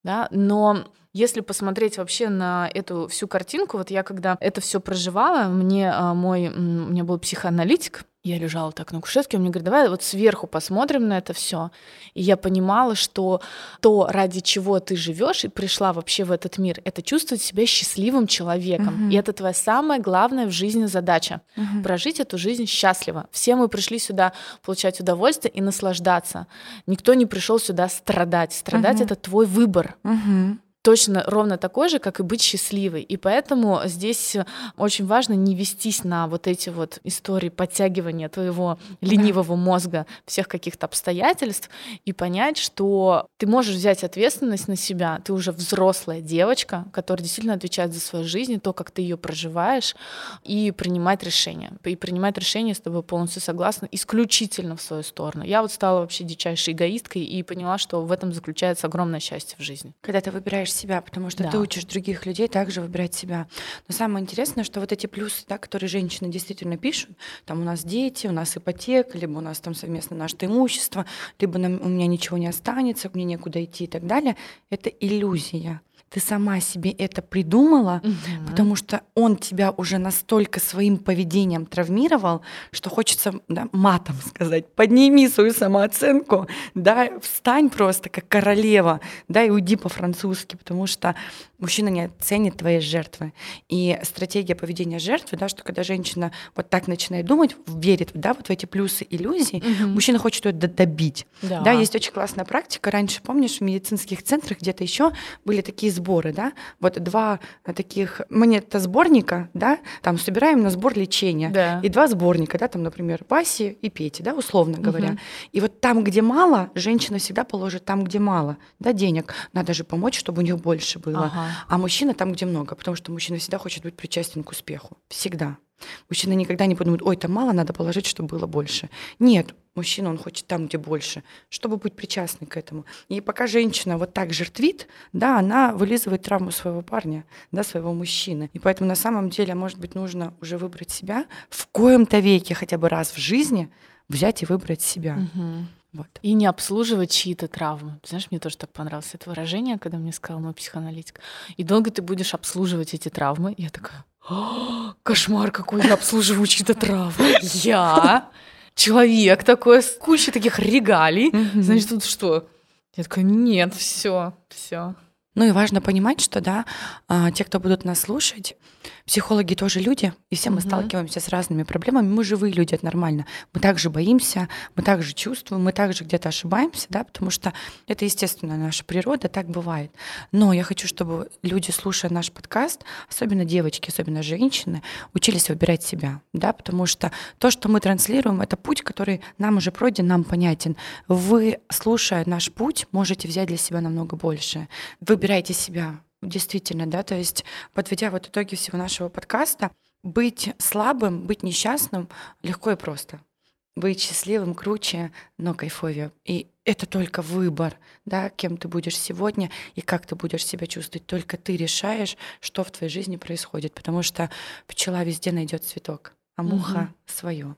да, но если посмотреть вообще на эту всю картинку, вот я когда это все проживала, мне а, мой, у меня был психоаналитик, я лежала так на кушетке, он мне говорит, давай вот сверху посмотрим на это все. И я понимала, что то, ради чего ты живешь и пришла вообще в этот мир, это чувствовать себя счастливым человеком. Угу. И это твоя самая главная в жизни задача. Угу. Прожить эту жизнь счастливо. Все мы пришли сюда получать удовольствие и наслаждаться. Никто не пришел сюда страдать. Страдать угу. это твой выбор. Угу. Точно ровно такой же, как и быть счастливой. И поэтому здесь очень важно не вестись на вот эти вот истории подтягивания твоего ленивого мозга всех каких-то обстоятельств и понять, что ты можешь взять ответственность на себя, ты уже взрослая девочка, которая действительно отвечает за свою жизнь, то, как ты ее проживаешь, и принимать решения. И принимать решения с тобой полностью согласна исключительно в свою сторону. Я вот стала вообще дичайшей эгоисткой и поняла, что в этом заключается огромное счастье в жизни. Когда ты выбираешь себя, потому что да. ты учишь других людей также выбирать себя. Но самое интересное, что вот эти плюсы, да, которые женщины действительно пишут, там у нас дети, у нас ипотека, либо у нас там совместно наше имущество, либо нам, у меня ничего не останется, мне некуда идти и так далее, это иллюзия ты сама себе это придумала, угу. потому что он тебя уже настолько своим поведением травмировал, что хочется да, матом сказать, подними свою самооценку, да, встань просто как королева, да, и уйди по-французски, потому что мужчина не оценит твои жертвы. И стратегия поведения жертвы, да, что когда женщина вот так начинает думать, верит да, вот в эти плюсы иллюзий, угу. мужчина хочет это добить. Да. да, есть очень классная практика. Раньше, помнишь, в медицинских центрах где-то еще были такие сборы, да, вот два таких монета-сборника, да, там собираем на сбор лечения, да. и два сборника, да, там, например, Васи и Пети, да, условно говоря. Угу. И вот там, где мало, женщина всегда положит там, где мало, да, денег. Надо же помочь, чтобы у них больше было. Ага. А мужчина там, где много, потому что мужчина всегда хочет быть причастен к успеху. Всегда. Мужчина никогда не подумает, ой, там мало, надо положить, чтобы было больше. Нет, мужчина, он хочет там, где больше, чтобы быть причастным к этому. И пока женщина вот так жертвит, да, она вылизывает травму своего парня, да, своего мужчины. И поэтому на самом деле, может быть, нужно уже выбрать себя в коем-то веке, хотя бы раз в жизни, взять и выбрать себя. Угу. Вот. И не обслуживать чьи-то травмы. Знаешь, мне тоже так понравилось это выражение, когда мне сказал мой психоаналитик. И долго ты будешь обслуживать эти травмы. Я такая, кошмар какой, я обслуживаю чьи-то травмы. Я человек такой, с кучей таких регалий. Значит, тут что? Я такая, нет, все, все. Ну и важно понимать, что да, а, те, кто будут нас слушать, психологи тоже люди, и все мы угу. сталкиваемся с разными проблемами. Мы живые люди, это нормально. Мы также боимся, мы также чувствуем, мы также где-то ошибаемся, да, потому что это естественно наша природа, так бывает. Но я хочу, чтобы люди, слушая наш подкаст, особенно девочки, особенно женщины, учились выбирать себя, да, потому что то, что мы транслируем, это путь, который нам уже пройден, нам понятен. Вы, слушая наш путь, можете взять для себя намного больше. Выбирайте себя, действительно, да, то есть подведя вот итоги всего нашего подкаста, быть слабым, быть несчастным легко и просто. Быть счастливым круче, но кайфовее. И это только выбор, да, кем ты будешь сегодня и как ты будешь себя чувствовать. Только ты решаешь, что в твоей жизни происходит, потому что пчела везде найдет цветок а муха угу. свое.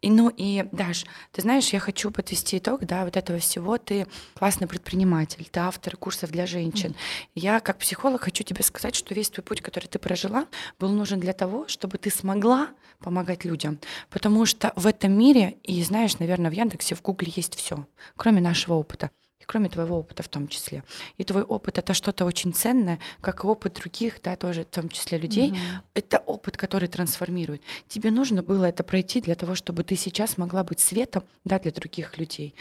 И ну и Даш, ты знаешь, я хочу подвести итог, да, вот этого всего. Ты классный предприниматель, ты автор курсов для женщин. Угу. Я как психолог хочу тебе сказать, что весь твой путь, который ты прожила, был нужен для того, чтобы ты смогла помогать людям, потому что в этом мире и знаешь, наверное, в Яндексе, в Гугле есть все, кроме нашего опыта и кроме твоего опыта в том числе. И твой опыт это что-то очень ценное, как и опыт других, да, тоже в том числе людей. Mm-hmm. Это опыт, который трансформирует. Тебе нужно было это пройти для того, чтобы ты сейчас могла быть светом, да, для других людей.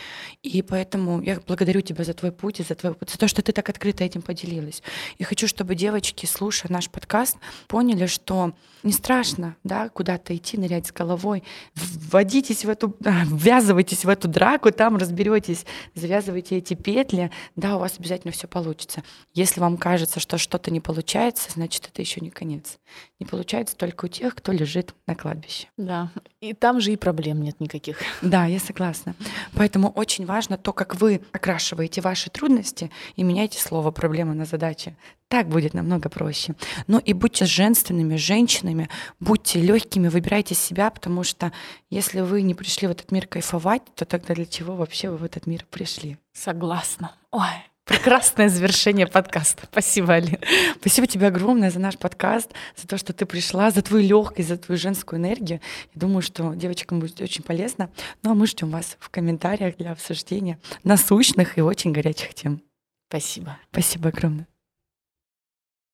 И поэтому я благодарю тебя за твой путь и за твой опыт, за то, что ты так открыто этим поделилась. И хочу, чтобы девочки, слушая наш подкаст, поняли, что не страшно, да, куда-то идти, нырять с головой, вводитесь в эту, ввязывайтесь в эту драку, там разберетесь, завязывайте эти петли, да, у вас обязательно все получится. Если вам кажется, что что-то не получается, значит, это еще не конец. Не получается только у тех, кто лежит на кладбище. Да, и там же и проблем нет никаких. Да, я согласна. Поэтому очень важно то, как вы окрашиваете ваши трудности и меняете слово проблемы на задачи. Так будет намного проще. Но и будьте женственными, женщинами, будьте легкими, выбирайте себя, потому что если вы не пришли в этот мир кайфовать, то тогда для чего вообще вы в этот мир пришли? Согласна. Ой, Прекрасное завершение подкаста. Спасибо, Алина. Спасибо тебе огромное за наш подкаст, за то, что ты пришла, за твою легкость, за твою женскую энергию. Я думаю, что девочкам будет очень полезно. Ну а мы ждем вас в комментариях для обсуждения насущных и очень горячих тем. Спасибо. Спасибо огромное.